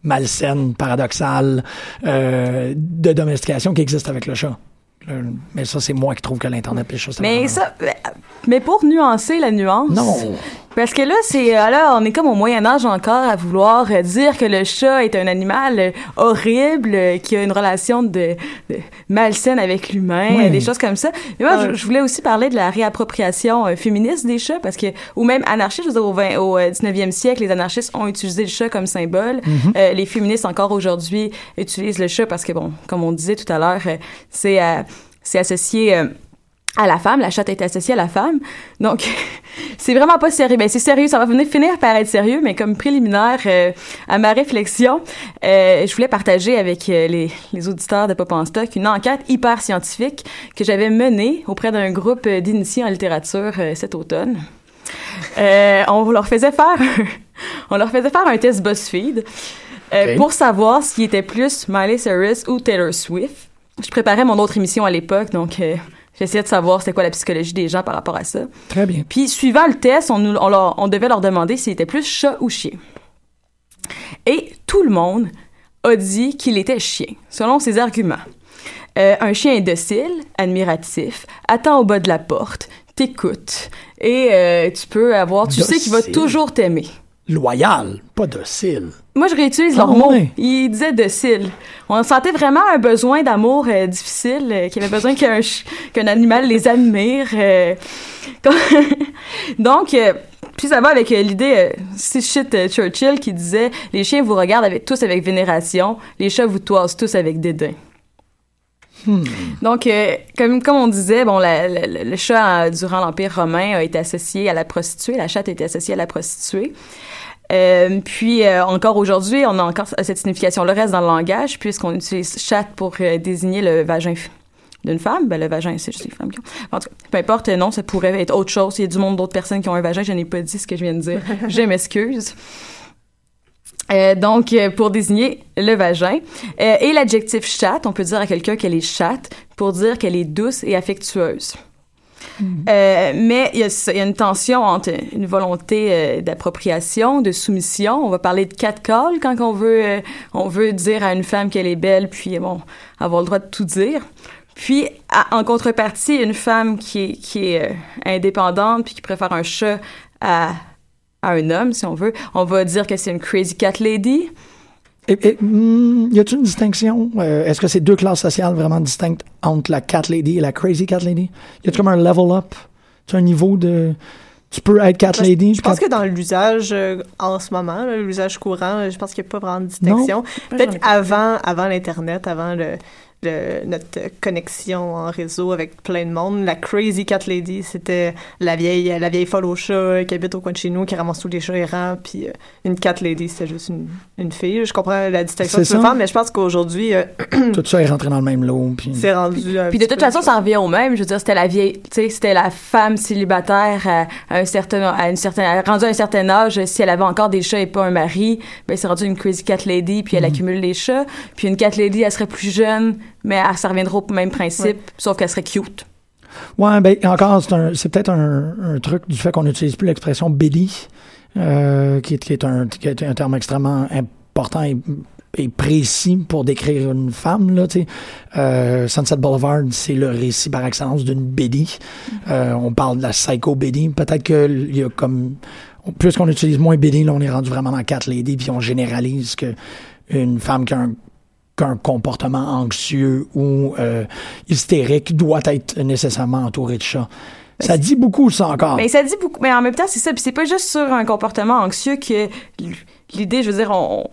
malsaine, paradoxale, euh, de domestication qui existe avec le chat. Euh, mais ça, c'est moi qui trouve que l'Internet et les chats, c'est Mais ça, mais pour nuancer la nuance. Non! Parce que là, c'est euh, là, on est comme au Moyen Âge encore à vouloir euh, dire que le chat est un animal euh, horrible, qui a une relation de, de malsaine avec l'humain, des choses comme ça. Mais moi, je, je voulais aussi parler de la réappropriation euh, féministe des chats, parce que ou même anarchiste, je veux dire, au, 20 au euh, 19e siècle, les anarchistes ont utilisé le chat comme symbole. Euh, les féministes encore aujourd'hui utilisent le chat parce que bon, comme on disait tout à l'heure, c'est c'est associé à la femme, la chatte est associée à la femme. Donc, (laughs) c'est vraiment pas sérieux. Ben, c'est sérieux, ça va venir finir par être sérieux, mais comme préliminaire euh, à ma réflexion, euh, je voulais partager avec euh, les, les auditeurs de Pop en Stock une enquête hyper scientifique que j'avais menée auprès d'un groupe d'initiés en littérature cet automne. On leur faisait faire (laughs) on leur faisait faire un test BuzzFeed pour savoir qui était plus Miley Cyrus ou Taylor Swift. Je préparais mon autre émission à l'époque, donc j'essayais de savoir c'était quoi la psychologie des gens par rapport à ça. Très bien. Puis, suivant le test, on, nous- on, leur- on devait leur demander s'ils étaient plus chat ou chien. Et tout le monde a dit qu'il était chien, selon ses arguments. Euh, un chien est docile, admiratif, attend au bas de la porte, t'écoute, et euh, tu peux avoir, tu sais qu'il va toujours t'aimer. Loyal, pas docile. Moi, je réutilise Ah leurs mots. ouais. Ils disaient docile. On sentait vraiment un besoin d'amour euh, difficile, euh, qu'il y avait besoin qu'un qu'un animal les admire. euh. (laughs) Donc, puis ça va avec l'idée, c'est shit Churchill qui disait « Les chiens vous regardent avec, tous avec vénération, les chats vous toisent tous avec dédain ». Donc, euh, comme, comme on disait, bon, la- la- la- le chat, euh, durant l'Empire romain, a été associé à la prostituée. La chatte a été associée à la prostituée. Euh, puis, euh, encore aujourd'hui, on a encore cette signification-là reste dans le langage, puisqu'on utilise chatte pour euh, désigner le vagin d'une femme. Ben, le vagin, c'est juste les femmes qui ont. En tout cas, peu importe, non, ça pourrait être autre chose. Il y a du monde d'autres personnes qui ont un vagin. Je n'ai pas dit ce que je viens de dire. (laughs) je m'excuse. Euh, donc, euh, pour désigner le vagin. Euh, et l'adjectif chatte, on peut dire à quelqu'un qu'elle est chatte pour dire qu'elle est douce et affectueuse. Euh, mais il y, a, une tension entre une volonté euh, d'appropriation, de soumission. On va parler de catcall quand on veut, euh, on veut dire à une femme qu'elle est belle, puis bon, avoir le droit de tout dire. Puis, en contrepartie, une femme qui est, indépendante, puis qui préfère un chat à, à un homme, si on veut, on va dire que c'est une crazy cat lady. Et, et, hmm, y a-t-il une distinction? euh, Est-ce que c'est deux classes sociales vraiment distinctes entre la cat lady et la crazy cat lady? Y a-t-il comme un level up? Tu un niveau de. Tu peux être cat lady? Je pense cat- que dans l'usage euh, en ce moment, l'usage courant, euh, je pense qu'il n'y a pas vraiment de distinction. Peut-être avant, avant l'Internet, avant le, le- notre connexion en réseau avec plein de monde. La Crazy Cat Lady, c'était la vieille, la vieille folle au chat qui habite au coin de chez nous, qui ramasse tous les chats errants. Puis euh, une Cat Lady, c'était juste une, une fille. Je comprends la distinction que C'est tu veux faire, mais je pense qu'aujourd'hui, euh, Tout ça est rentré dans le même lot. Puis... c'est rendu. un Puis de toute façon, ça revient au même. Je veux dire, c'était la vieille, tu sais, c'était la femme célibataire à, à un certain, à une certaine, rendue à un certain âge. Si elle avait encore des chats et pas un mari, ben c'est rendu une crazy cat lady, puis elle accumule les chats. Puis une cat lady, elle serait plus jeune, mais ça reviendra au même principe, sauf qu'elle serait cute. Ouais, ben encore, c'est un- c'est peut-être un, un truc du fait qu'on n'utilise plus l'expression Billy, euh, qui, est, qui, est un, qui est un terme extrêmement important et, et précis pour décrire une femme. Là, euh, Sunset Boulevard, c'est le récit par excellence d'une Billy. Euh, on parle de la psycho Billy. Peut-être qu'il y a comme plus qu'on utilise moins Billy, là, on est rendu vraiment dans Cat Lady, puis on généralise que une femme qui a un qu'un comportement anxieux ou euh, hystérique doit être nécessairement entouré de chats. Ça dit beaucoup, ça encore. Mais ça dit beaucoup. Mais en même temps, c'est ça. Puis c'est pas juste sur un comportement anxieux que l'idée, je veux dire, on,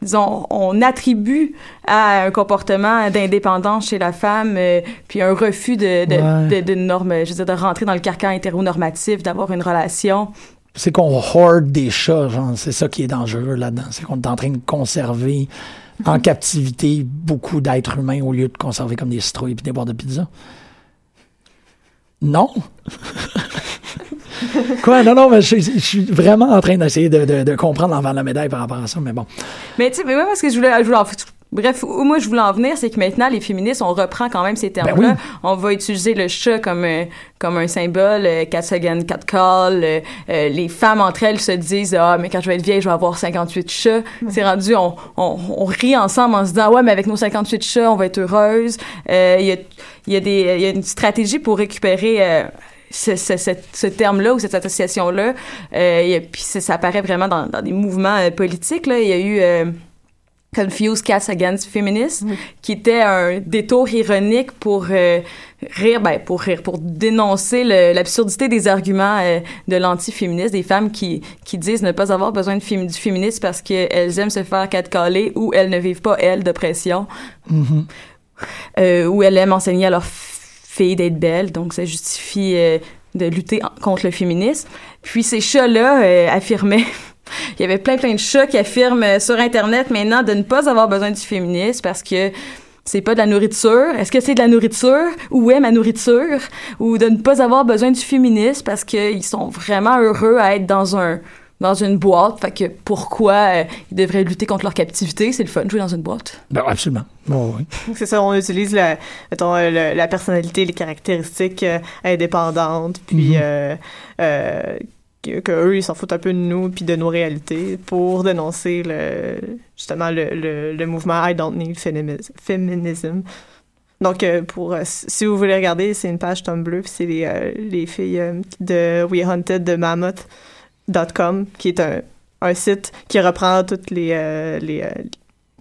disons, on attribue à un comportement d'indépendance chez la femme, euh, puis un refus de, de, Ouais. de, de normes, je veux dire, de rentrer dans le carcan hétéronormatif, d'avoir une relation. C'est qu'on hoard des chats, genre, c'est ça qui est dangereux là-dedans. C'est qu'on est en train de conserver en captivité beaucoup d'êtres humains au lieu de conserver comme des citrouilles et des boîtes de pizza. Non? (laughs) Quoi? Non, non, mais je, je suis vraiment en train d'essayer de, de, de comprendre l'envers de la médaille par rapport à ça, mais bon. Mais tu sais, mais moi, parce que je voulais, je voulais en- bref, où moi je voulais en venir, c'est que maintenant, les féministes, on reprend quand même ces termes-là. Ben oui. On va utiliser le chat comme, un- comme un symbole, euh, cat again, cat call. euh, euh, les femmes entre elles se disent, ah, mais quand je vais être vieille, je vais avoir 58 chats. C'est rendu, on, on, on rit ensemble en se disant, ouais, mais avec nos 58 chats, on va être heureuse. Euh, Il y, a, il y, a des- il y a une stratégie pour récupérer euh, ce, ce, ce, ce terme-là ou cette association-là. Euh, il y a- puis ça, ça apparaît vraiment dans, dans des mouvements euh, politiques. Là. Il y a eu... euh, Confused Cats Against Feminists, qui était un détour ironique pour euh, rire, ben, pour rire, pour dénoncer l'absurdité des arguments euh, de l'anti-féministe, des femmes qui, qui disent ne pas avoir besoin de fémi- du féminisme parce qu'elles aiment se faire catcaller ou elles ne vivent pas, elles, d'oppression, euh, ou elles aiment enseigner à leurs filles d'être belles, donc ça justifie euh, de lutter contre le féminisme. Puis ces chats-là affirmaient il y avait plein plein de chats qui affirment euh, sur internet maintenant de ne pas avoir besoin du féminisme parce que c'est pas de la nourriture. Est-ce que c'est de la nourriture? Où est ma nourriture? Ou de ne pas avoir besoin du féminisme parce qu'ils sont vraiment heureux à être dans un dans une boîte. Fait que pourquoi euh, ils devraient lutter contre leur captivité? C'est le fun de jouer dans une boîte. Ben, absolument. Bon, oui. C'est ça, on utilise la, mettons, euh, la personnalité, les caractéristiques euh, indépendantes, puis Mhm. euh, euh, que, eux ils s'en foutent un peu de nous puis de nos réalités pour dénoncer le justement le, le, le mouvement I Don't Need Feminis- Feminism. Donc euh, pour euh, si vous voulez regarder, c'est une page Tumblr, puis c'est les, euh, les filles de We Hunted de Mammoth.com qui est un, un site qui reprend toutes les les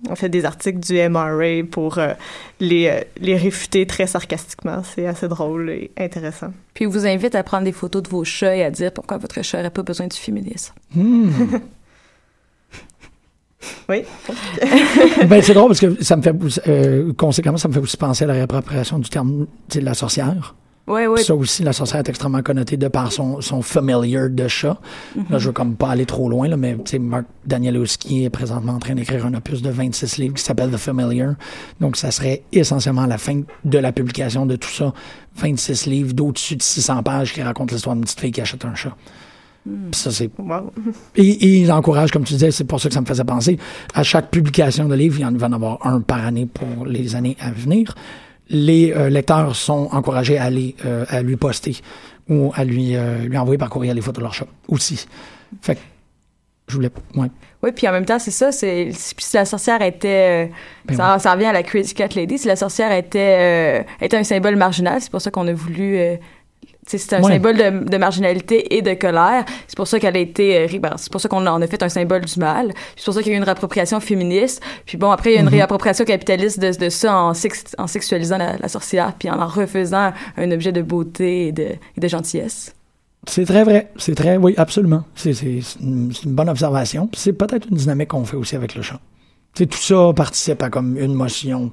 on fait des articles du MRA pour euh, les, euh, les réfuter très sarcastiquement. C'est assez drôle et intéressant. Puis ils vous invite à prendre des photos de vos chats et à dire pourquoi votre chat n'aurait pas besoin du féminisme. Hmm. (laughs) Oui. ben, c'est drôle parce que ça me fait, euh, conséquemment, ça me fait aussi penser à la réappropriation du terme de la sorcière. Ouais, ouais. Ça aussi, la sorcière est extrêmement connotée de par son, son familiar de chat. Là, je veux comme pas aller trop loin, là, mais tu sais, Mark Danielowski est présentement en train d'écrire un opus de 26 livres qui s'appelle The Familiar. Donc, ça serait essentiellement la fin de la publication de tout ça, 26 livres d'au-dessus de 600 pages qui racontent l'histoire d'une petite fille qui achète un chat. Ça, c'est Wow. (laughs) et, et ils encouragent, comme tu disais, c'est pour ça que ça me faisait penser, à chaque publication de livre, il y en va en avoir un par année pour les années à venir. Les euh, lecteurs sont encouragés à aller euh, à lui poster ou à lui euh, lui envoyer par courriel les photos de leur chat aussi. Fait que je voulais ouais. Oui, puis en même temps, c'est ça, c'est si la sorcière était Ben ça, ça revient à la Crazy Cat Lady, si la sorcière était était un symbole marginal, c'est pour ça qu'on a voulu c'est un Ouais. symbole de, de marginalité et de colère. C'est pour ça qu'elle a été, euh, ben, c'est pour ça qu'on en a fait un symbole du mal. C'est pour ça qu'il y a eu une réappropriation féministe. Puis bon, après il y a une Mhm. réappropriation capitaliste de, de ça en, sex- en sexualisant la, la sorcière, puis en en refaisant un objet de beauté et de, et de gentillesse. C'est très vrai. C'est très, oui, absolument. C'est, une, bonne observation. C'est peut-être une dynamique qu'on fait aussi avec le chat. Tu sais, tout ça participe à comme une motion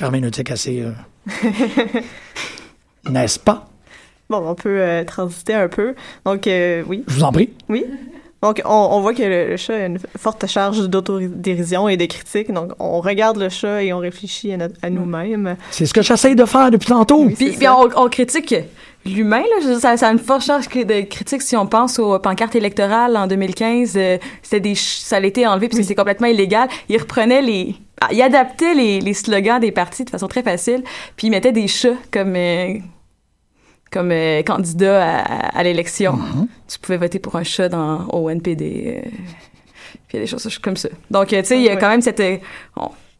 herméneutique assez... euh, (laughs) N'est-ce pas? Bon, on peut euh, transiter un peu. Donc, euh, oui. Je vous en prie. Oui. Donc, on, on voit que le, le chat a une forte charge d'autodérision et de critique. Donc, on regarde le chat et on réfléchit à, notre- à nous-mêmes. C'est ce que j'essaye de faire depuis tantôt. Oui. Puis, puis on, on critique l'humain, là. Ça, ça a une forte charge de critique si on pense aux pancartes électorales en 2015. euh, c'était des, ça a été enlevé parce que c'est complètement illégal. Ils reprenaient les, ah, ils adaptaient les, les slogans des partis de façon très facile. Puis ils mettaient des chats comme, euh, comme euh, candidat à, à l'élection. Tu pouvais voter pour un chat dans, au NPD. euh, puis il y a des choses comme ça. Donc, euh, tu sais, il y a quand même cette... euh,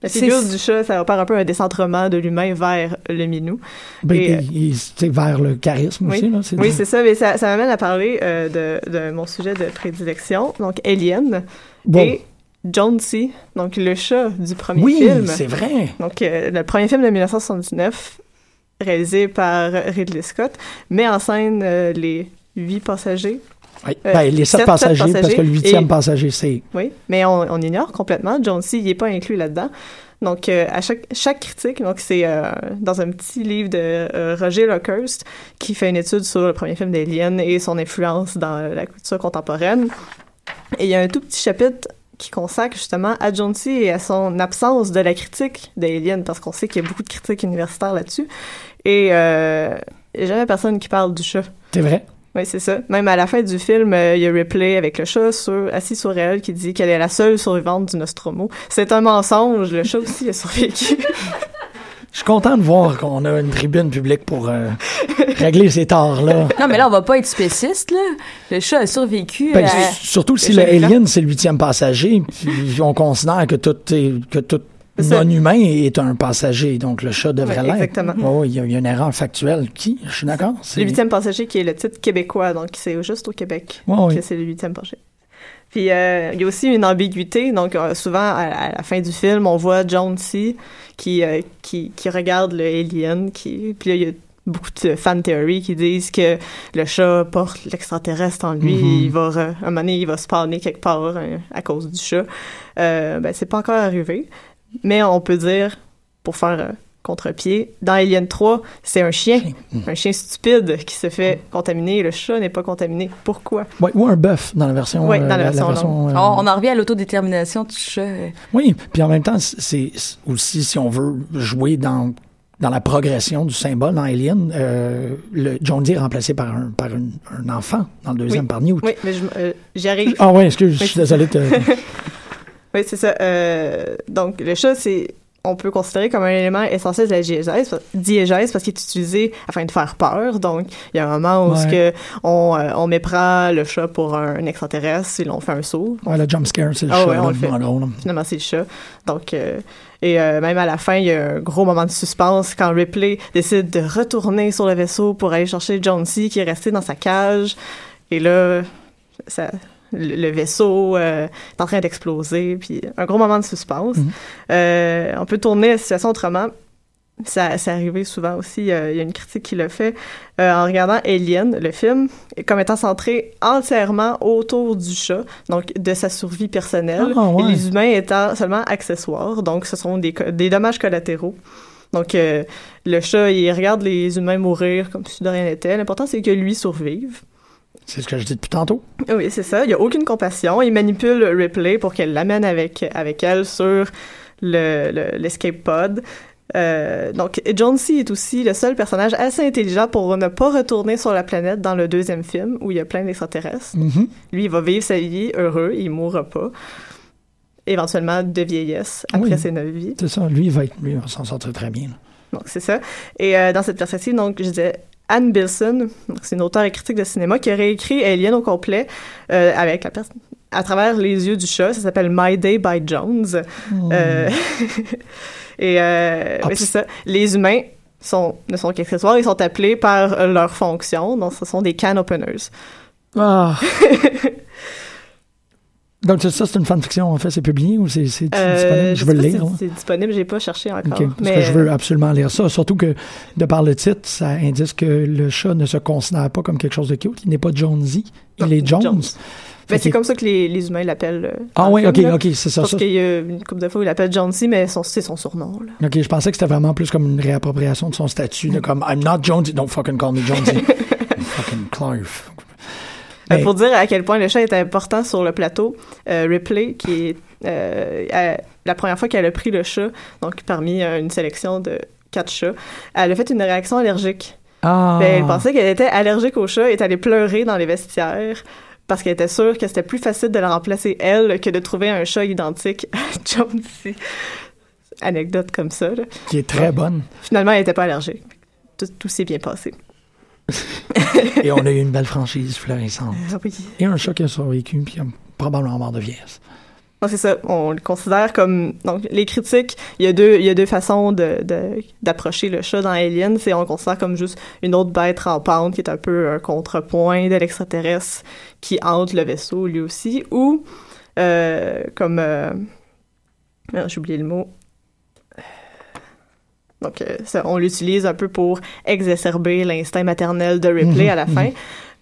La c'est- figure du chat, ça opère un peu un décentrement de l'humain vers le minou. Ben, Et, c'est vers le charisme Oui. aussi. Là, c'est Oui, c'est ça, mais ça, ça m'amène à parler euh, de, de mon sujet de prédilection, donc Alien Bon. et John C., donc le chat du premier Oui, film. c'est vrai. Donc, euh, le premier film de 1979, réalisé par Ridley Scott, met en scène euh, les huit passagers. Oui. Euh, Ben, les sept sept- passagers, sept parce que le passagers huitième et- passager, c'est... Oui, mais on, on ignore complètement. John C., il n'est pas inclus là-dedans. Donc, euh, à chaque, chaque critique, donc c'est dans un petit livre de Roger Lockhurst qui fait une étude sur le premier film d'Alien et son influence dans la culture contemporaine. Et il y a un tout petit chapitre qui consacre justement à C. et à son absence de la critique d'Alien, parce qu'on sait qu'il y a beaucoup de critiques universitaires là-dessus. Et euh, il n'y a jamais personne qui parle du chat. C'est vrai. Oui, c'est ça. Même à la fin du film, euh, il y a Ripley avec le chat sur, assis sur elle qui dit qu'elle est la seule survivante du Nostromo. C'est un mensonge. Le chat aussi a survécu. (laughs) Je suis content de voir qu'on a une tribune publique pour euh, (laughs) régler ces torts-là. Non, mais là, on va pas être spéciste, là. Le chat a survécu. Ben, à- surtout si le alien, c'est le huitième passager, puis on considère que tout, est- que tout non-humain est un passager, donc le chat devrait Ouais, l'être. exactement. Il y, a- il y a une erreur factuelle. Qui? Je suis d'accord. c'est- Le huitième passager qui est le titre québécois, donc c'est juste au Québec Ouais, que c'est le huitième passager. Puis euh, il y a aussi une ambiguïté, donc euh, souvent à, à la fin du film, on voit John C. qui, euh, qui, qui regarde le alien, qui, puis là, il y a beaucoup de fan theory qui disent que le chat porte l'extraterrestre en lui, Mhm. il va, re- un moment donné, il va spawner quelque part euh, à cause du chat. Euh, ben, c'est pas encore arrivé, mais on peut dire, pour faire euh, contre-pied, dans Alien 3, c'est un chien, Mhm. un chien stupide qui se fait contaminer, le chat n'est pas contaminé. Pourquoi? Ouais, ou un bœuf dans la version. Ouais, dans la euh, version euh, On, on en revient à l'autodétermination du chat. euh. Oui, puis en même temps, c'est aussi, si on veut jouer dans, dans la progression du symbole dans Alien, euh, le John Dee est remplacé par un, par une- un enfant dans le deuxième Oui. par Newt. Oui, mais je- euh, j'y arrive. Ah ouais, excuse, je Oui, suis désolé. de te- (laughs) Oui, c'est ça. Euh, donc, le chat, c'est on peut considérer comme un élément essentiel de la diégèse, diégèse parce qu'il est utilisé afin de faire peur. Donc, il y a un moment où Ouais. que on, euh, on méprend le chat pour un, extraterrestre et l'on fait un saut. Ouais, le jump scare, c'est le Ah chat, ouais, on le fait. Finalement, c'est le chat. Donc, euh, et euh, même à la fin, il y a un gros moment de suspense quand Ripley décide de retourner sur le vaisseau pour aller chercher John C. qui est resté dans sa cage. Et là, ça, le, le vaisseau euh, est en train d'exploser. Puis un gros moment de suspense. Mhm. Euh, on peut tourner la situation autrement. Ça, c'est arrivé souvent aussi. euh, Il y a une critique qui le fait en regardant Alien, le film, comme étant centré entièrement autour du chat, donc de sa survie personnelle, Ah, ouais. et les humains étant seulement accessoires. Donc, ce sont des, dommages collatéraux. Donc, euh, le chat, il regarde les humains mourir comme si de rien n'était. L'important, c'est que lui survive. C'est ce que je dis depuis tantôt. Oui, c'est ça. Il n'y a aucune compassion. Il manipule Ripley pour qu'elle l'amène avec, avec elle sur le, le- l'escape pod. Euh, donc, John C. est aussi le seul personnage assez intelligent pour ne pas retourner sur la planète dans le deuxième film où il y a plein d'extraterrestres. Mhm. Lui, il va vivre sa vie heureux, il mourra pas. Éventuellement de vieillesse après Oui. ses neuf vies. C'est ça. Lui, il va, être, lui, il va s'en sortir très bien. là. Donc, c'est ça. Et euh, dans cette perspective, donc, je disais Anne Bilson, c'est une auteure et critique de cinéma qui a réécrit Alien au complet euh, avec la pers- à travers les yeux du chat. Ça s'appelle My Day by Jones. Euh, (laughs) et euh, Ah, c'est ça. Les humains sont, ne sont qu'accessoires. Ils sont appelés par leur fonction. Donc, ce sont des can openers. Ah. (laughs) Donc, ça, c'est une fanfiction, en fait, c'est publié ou c'est Euh, disponible? Je veux le lire. si. C'est disponible. J'ai pas cherché encore. OK, parce mais que je veux absolument lire ça. Surtout que, de par le titre, ça indique que le chat ne se considère pas comme quelque chose de cute. Il n'est pas Jonesy, il est Jones. Jones. Ben, c'est comme ça que les, les humains l'appellent. euh, Ah oui, ok, là. ok, c'est ça. Parce ça. qu'il y a une couple de fois où il l'appelle John C, mais c'est son surnom. Là. Ok, je pensais que c'était vraiment plus comme une réappropriation de son statut, de comme I'm not Jonesy, don't fucking call me Jonesy. (laughs) fucking Clark. Ben, pour dire à quel point le chat est important sur le plateau, euh, Ripley, qui est euh, la première fois qu'elle a pris le chat, donc parmi euh, une sélection de quatre chats, elle a fait une réaction allergique. ah, Ben, elle pensait qu'elle était allergique au chat et est allée pleurer dans les vestiaires parce qu'elle était sûre que c'était plus facile de la remplacer elle que de trouver un chat identique à (laughs) Jonesy. Anecdote comme ça. là. qui est très bonne. Finalement, elle n'était pas allergique. Tout, tout s'est bien passé. Et on a eu une belle franchise florissante. Ah oui. Et un chat qui a survécu, puis probablement mort de vieillesse. Non, c'est ça. On le considère comme donc les critiques. Il y a deux, il y a deux façons de d'approcher le chat dans Alien. C'est on le considère comme juste une autre bête rampante qui est un peu un contrepoint de l'extraterrestre qui hante le vaisseau lui aussi, ou euh, comme euh, merde, j'ai oublié le mot. Donc, euh, ça, on l'utilise un peu pour exacerber l'instinct maternel de Ripley Mhm, à la fin.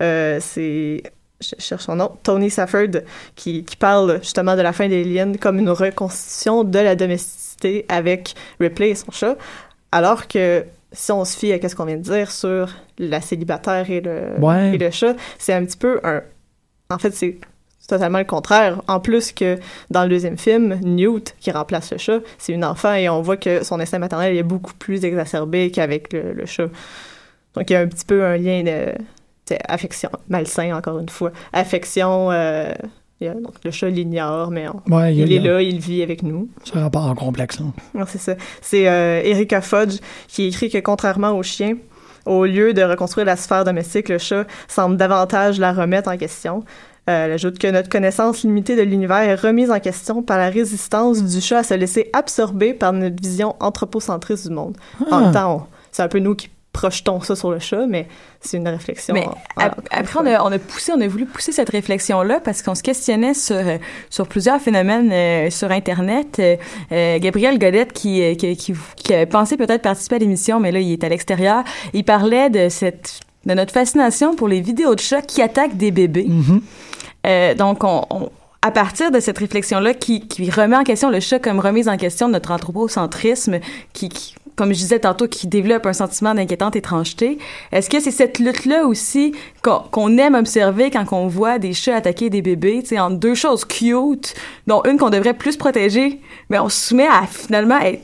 Euh, c'est je cherche son nom, Tony Safford, qui, qui parle justement de la fin d'Alien comme une reconstitution de la domesticité avec Ripley et son chat, alors que si on se fie à ce qu'on vient de dire sur la célibataire et le, Ouais. et le chat, c'est un petit peu un... En fait, c'est totalement le contraire. En plus que dans le deuxième film, Newt, qui remplace le chat, c'est une enfant et on voit que son instinct maternel est beaucoup plus exacerbé qu'avec le, le chat. Donc il y a un petit peu un lien de c'est affection, malsain encore une fois. Affection, euh, a- donc le chat l'ignore, mais on- Ouais, il est là, il vit avec nous. Ce rapport en complexe. hein. Non, c'est ça. C'est euh, Erika Fudge qui écrit que contrairement au chien, au lieu de reconstruire la sphère domestique, le chat semble davantage la remettre en question. Euh, elle ajoute que notre connaissance limitée de l'univers est remise en question par la résistance du chat à se laisser absorber par notre vision anthropocentriste du monde. En Ah. même temps, c'est un peu nous qui projetons ça sur le chat, mais c'est une réflexion. Mais en- ap- en- après, on a, on a poussé, on a voulu pousser cette réflexion-là parce qu'on se questionnait sur euh, sur plusieurs phénomènes euh, sur Internet. Euh, euh, Gabriel Godette, qui, euh, qui, qui, pensé peut-être participer à l'émission, mais là, il est à l'extérieur, il parlait de cette de notre fascination pour les vidéos de chats qui attaquent des bébés. Mhm. Euh, donc, on, on- à partir de cette réflexion-là qui, qui remet en question le chat comme remise en question de notre anthropocentrisme, qui, qui comme je disais tantôt, qui développe un sentiment d'inquiétante étrangeté, est-ce que c'est cette lutte-là aussi qu'on aime observer quand on voit des chats attaquer des bébés, tu sais, deux choses cute, dont une qu'on devrait plus protéger, mais on se soumet à finalement être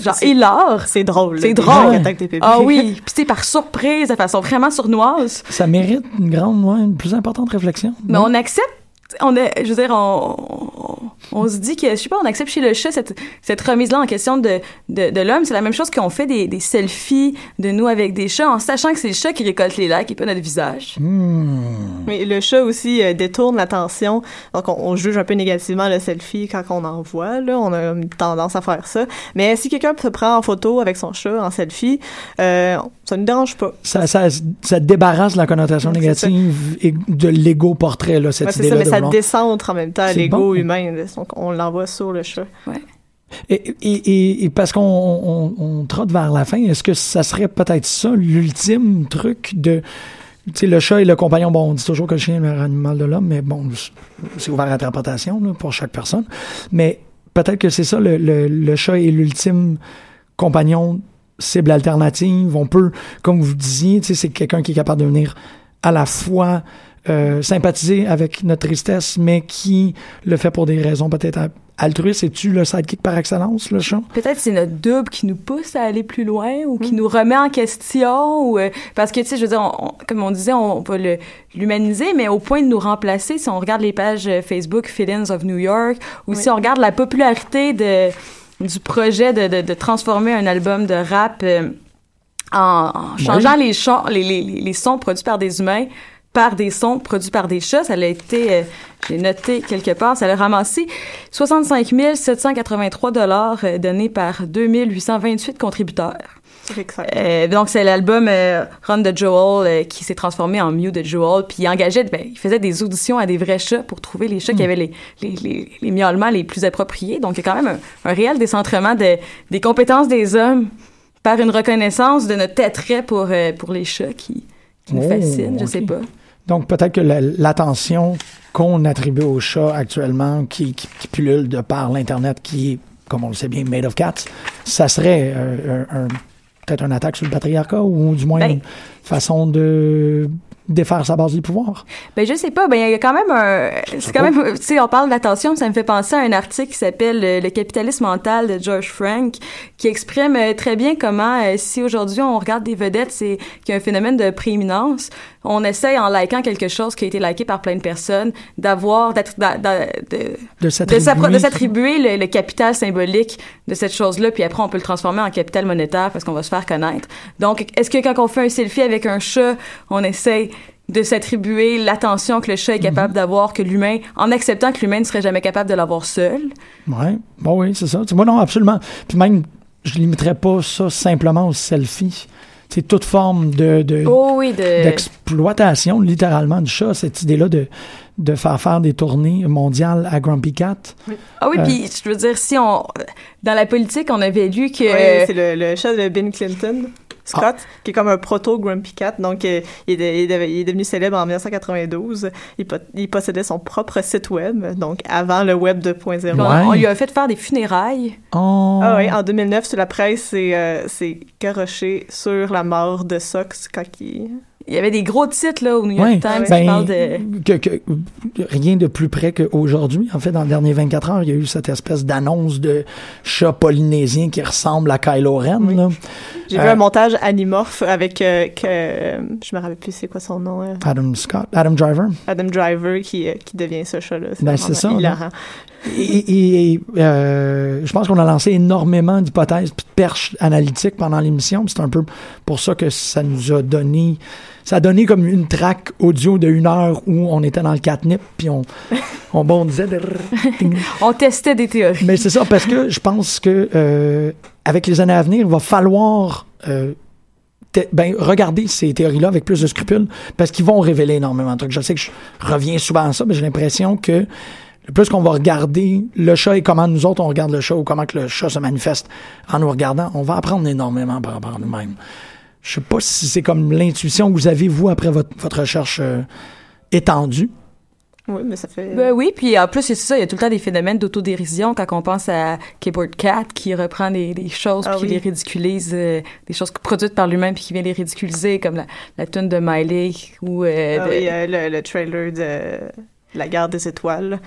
genre c'est- hilar. C'est drôle. C'est des drôle. Ah oui, puis c'est par surprise, de façon vraiment sournoise. Ça mérite une grande, ouais, une plus importante réflexion. Mais non? on accepte, on est, je veux dire, on, on, on se dit que, je sais pas, on accepte chez le chat cette, cette remise-là en question de, de, de l'homme. C'est la même chose qu'on fait des, des selfies de nous avec des chats en sachant que c'est le chat qui récolte les likes et pas notre visage. Hmm. Mais le chat aussi euh, détourne l'attention. Donc, on, on juge un peu négativement le selfie quand on en voit. Là, on a une tendance à faire ça. Mais si quelqu'un se prend en photo avec son chat en selfie, euh, ça ne dérange pas. Ça, ça, ça débarrasse la connotation négative et de l'ego portrait, là, cette Ouais, c'est ça, idée-là. mais de ça vouloir- décentre en même temps l'ego bon. humain. Donc, on l'envoie sur le chat. Et, et, et, et parce qu'on on, on trotte vers la fin, est-ce que ça serait peut-être ça l'ultime truc de tu sais le chat et le compagnon bon on dit toujours que le chien est le meilleur animal de l'homme mais bon c'est ouvert à interprétation là, pour chaque personne mais peut-être que c'est ça le, le, le chat est l'ultime compagnon cible alternative. On peut comme vous disiez tu sais c'est quelqu'un qui est capable de venir à la fois euh, sympathiser avec notre tristesse mais qui le fait pour des raisons peut-être altruistes. Es-tu le sidekick par excellence le chat? Peut-être c'est notre double qui nous pousse à aller plus loin ou Mm. qui nous remet en question ou euh, parce que tu sais je veux dire on- on- comme on disait on, va le l'humaniser mais au point de nous remplacer si on regarde les pages euh, Facebook Feelings of New York ou si on regarde la popularité de du projet de, de, de transformer un album de rap euh, en, en changeant les, chants, les, les, les les sons produits par des humains par des sons produits par des chats. Ça a été, euh, j'ai noté quelque part, ça a ramassé 65 783 dollars euh, donnés par 2828 contributeurs. Euh, donc c'est l'album euh, Run de Joel euh, qui s'est transformé en Mew de Joel. Puis il engageait, ben, il faisait des auditions à des vrais chats pour trouver les chats qui avaient les, les, les, les miaulements les plus appropriés. Donc il y a quand même un, un réel décentrement de, des compétences des hommes par une reconnaissance de notre attrait pour, pour les chats qui, qui nous Oh, fascine, je sais pas. Donc peut-être que la- l'attention qu'on attribue aux chats actuellement, qui, qui, qui pullule de par l'Internet, qui est, comme on le sait bien, made of cats, ça serait un, un- peut-être une attaque sur le patriarcat ou du moins Ben- une façon de défaire sa base du pouvoir. Ben je sais pas, ben il y a quand même un c'est quand même tu sais on parle d'attention, ça me fait penser à un article qui s'appelle euh, Le capitalisme mental de George Frank qui exprime euh, très bien comment euh, si aujourd'hui on regarde des vedettes, c'est qu'il y a un phénomène de prééminence, on essaye en likant quelque chose qui a été liké par plein de personnes d'avoir de De s'attribuer. le, le capital symbolique de cette chose-là, puis après on peut le transformer en capital monétaire parce qu'on va se faire connaître. Donc, est-ce que quand on fait un selfie avec un chat, on essaye de s'attribuer l'attention que le chat est capable d'avoir que l'humain, en acceptant que l'humain ne serait jamais capable de l'avoir seul? Ouais, bon oui, c'est ça. Vois, non, absolument. Puis même, je limiterais pas ça simplement au selfie. C'est toute forme de, de- Oh oui, de... d'exploitation, littéralement, du chat. Cette idée-là de, de faire faire des tournées mondiales à Grumpy Cat. Ah oui, Euh. puis je veux dire, si on... Dans la politique, on avait lu que... Ouais, c'est le, le chat de Bill Clinton, Scott, qui est comme un proto Grumpy Cat. Donc, euh, il, est de- il est de- il est devenu célèbre en 1992. Il, po- il possédait son propre site web, donc avant le web 2.0. on, Ouais. on lui a fait faire des funérailles. Oh. Ah oui, en 2009, sur la presse, c'est euh, sur la mort de Sox quand il... Il y avait des gros titres, là, au New York Ouais. Times qui Ben, parlent de... que, que- rien de plus près qu'aujourd'hui. En fait, dans les derniers 24 heures, il y a eu cette espèce d'annonce de chat polynésien qui ressemble à Kylo Ren. Oui. J'ai Euh, vu un montage animorphe avec... euh, que, je me rappelle plus c'est quoi son nom. euh, Adam Scott, Adam Driver. Adam Driver qui, euh, qui devient ce chat-là. Ben, c'est ça, là. Et, et- euh, je pense qu'on a lancé énormément d'hypothèses de perches analytiques pendant l'émission. C'est un peu pour ça que ça nous a donné... Ça a donné comme une track audio de une heure où on était dans le catnip puis on, on bondissait. de- (laughs) On testait des théories. Mais c'est ça, parce que je pense que euh, avec les années à venir, il va falloir euh, ben, regarder ces théories-là avec plus de scrupules, parce qu'ils vont révéler énormément de trucs. Je sais que je reviens souvent à ça, mais j'ai l'impression que plus qu'on va regarder le chat et comment nous autres on regarde le chat ou comment que le chat se manifeste en nous regardant, on va apprendre énormément par rapport à nous-mêmes. Je sais pas si c'est comme l'intuition que vous avez, vous, après votre, votre recherche euh, étendue. Oui, mais ça fait... Ben oui, puis en plus, c'est ça, il y a tout le temps des phénomènes d'autodérision quand on pense à Keyboard Cat qui reprend des, des choses Ah puis qui oui. les ridiculise, euh, des choses produites par lui-même puis qui vient les ridiculiser, comme la, la tune de Miley ou euh, Ah de- oui, euh, le, le trailer de La guerre des étoiles.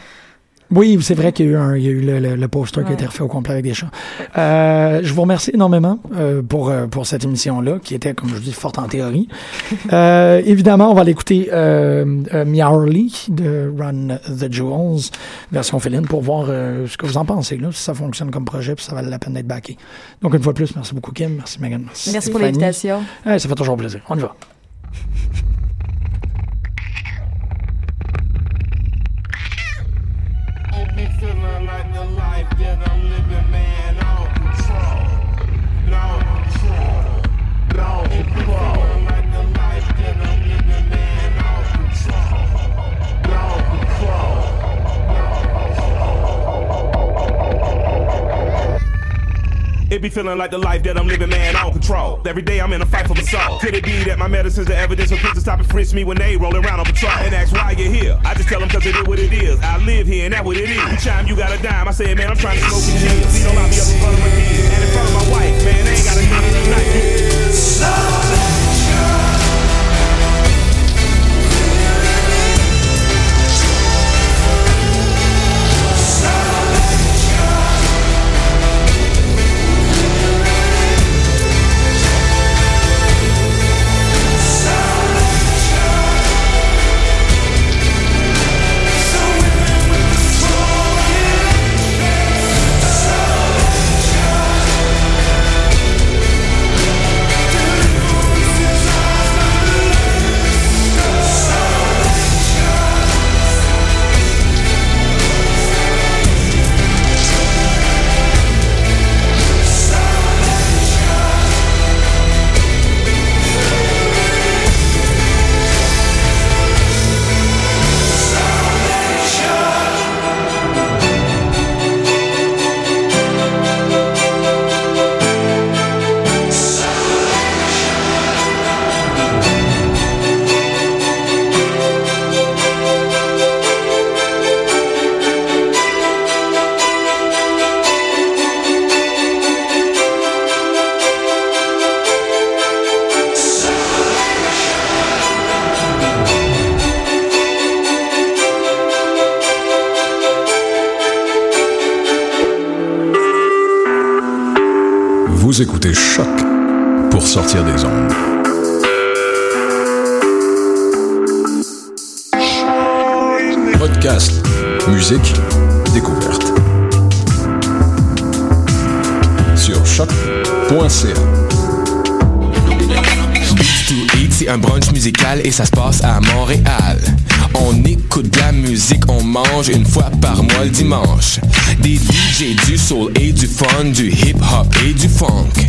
Oui, c'est vrai qu'il y a eu, un, il y a eu le, le- le poster qui a été refait au complet avec des chats. Euh, je vous remercie énormément euh, pour, euh, pour cette émission-là, qui était, comme je dis, forte en théorie. (laughs) Euh, évidemment, on va l'écouter euh, euh, Meowly de Run the Jewels, version féline, pour voir euh, ce que vous en pensez, là, si ça fonctionne comme projet, puis ça valait la peine d'être backé. Donc, une fois de plus, merci beaucoup, Kim. Merci, Megan. Merci, Merci pour l'invitation. Ouais, ça fait toujours plaisir. On y va. (laughs) be feeling like the life that I'm living, man. It be feeling like the life that I'm living, man, on control. Every day I'm in a fight for my soul. Could it be that my medicine's the evidence for kids to stop and frisk me when they rolling around on patrol? And ask why you're here. I just tell them cause it is what it is. I live here and that's what it is. Each time you got a dime, I say, man, I'm trying to smoke a cheese. Please don't lock me up in front of my kids. And in front of my wife, man, they ain't got a night. Vous Choc pour sortir des ondes. Podcast, musique, découverte. Sur choc.ca. C'est un brunch musical et ça se passe à Montréal. On écoute de la musique, on mange une fois par mois le dimanche. Des DJ, du soul et du fun, du hip hop et du funk.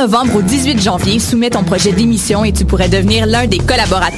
Novembre au 18 janvier, soumets ton projet d'émission et tu pourrais devenir l'un des collaborateurs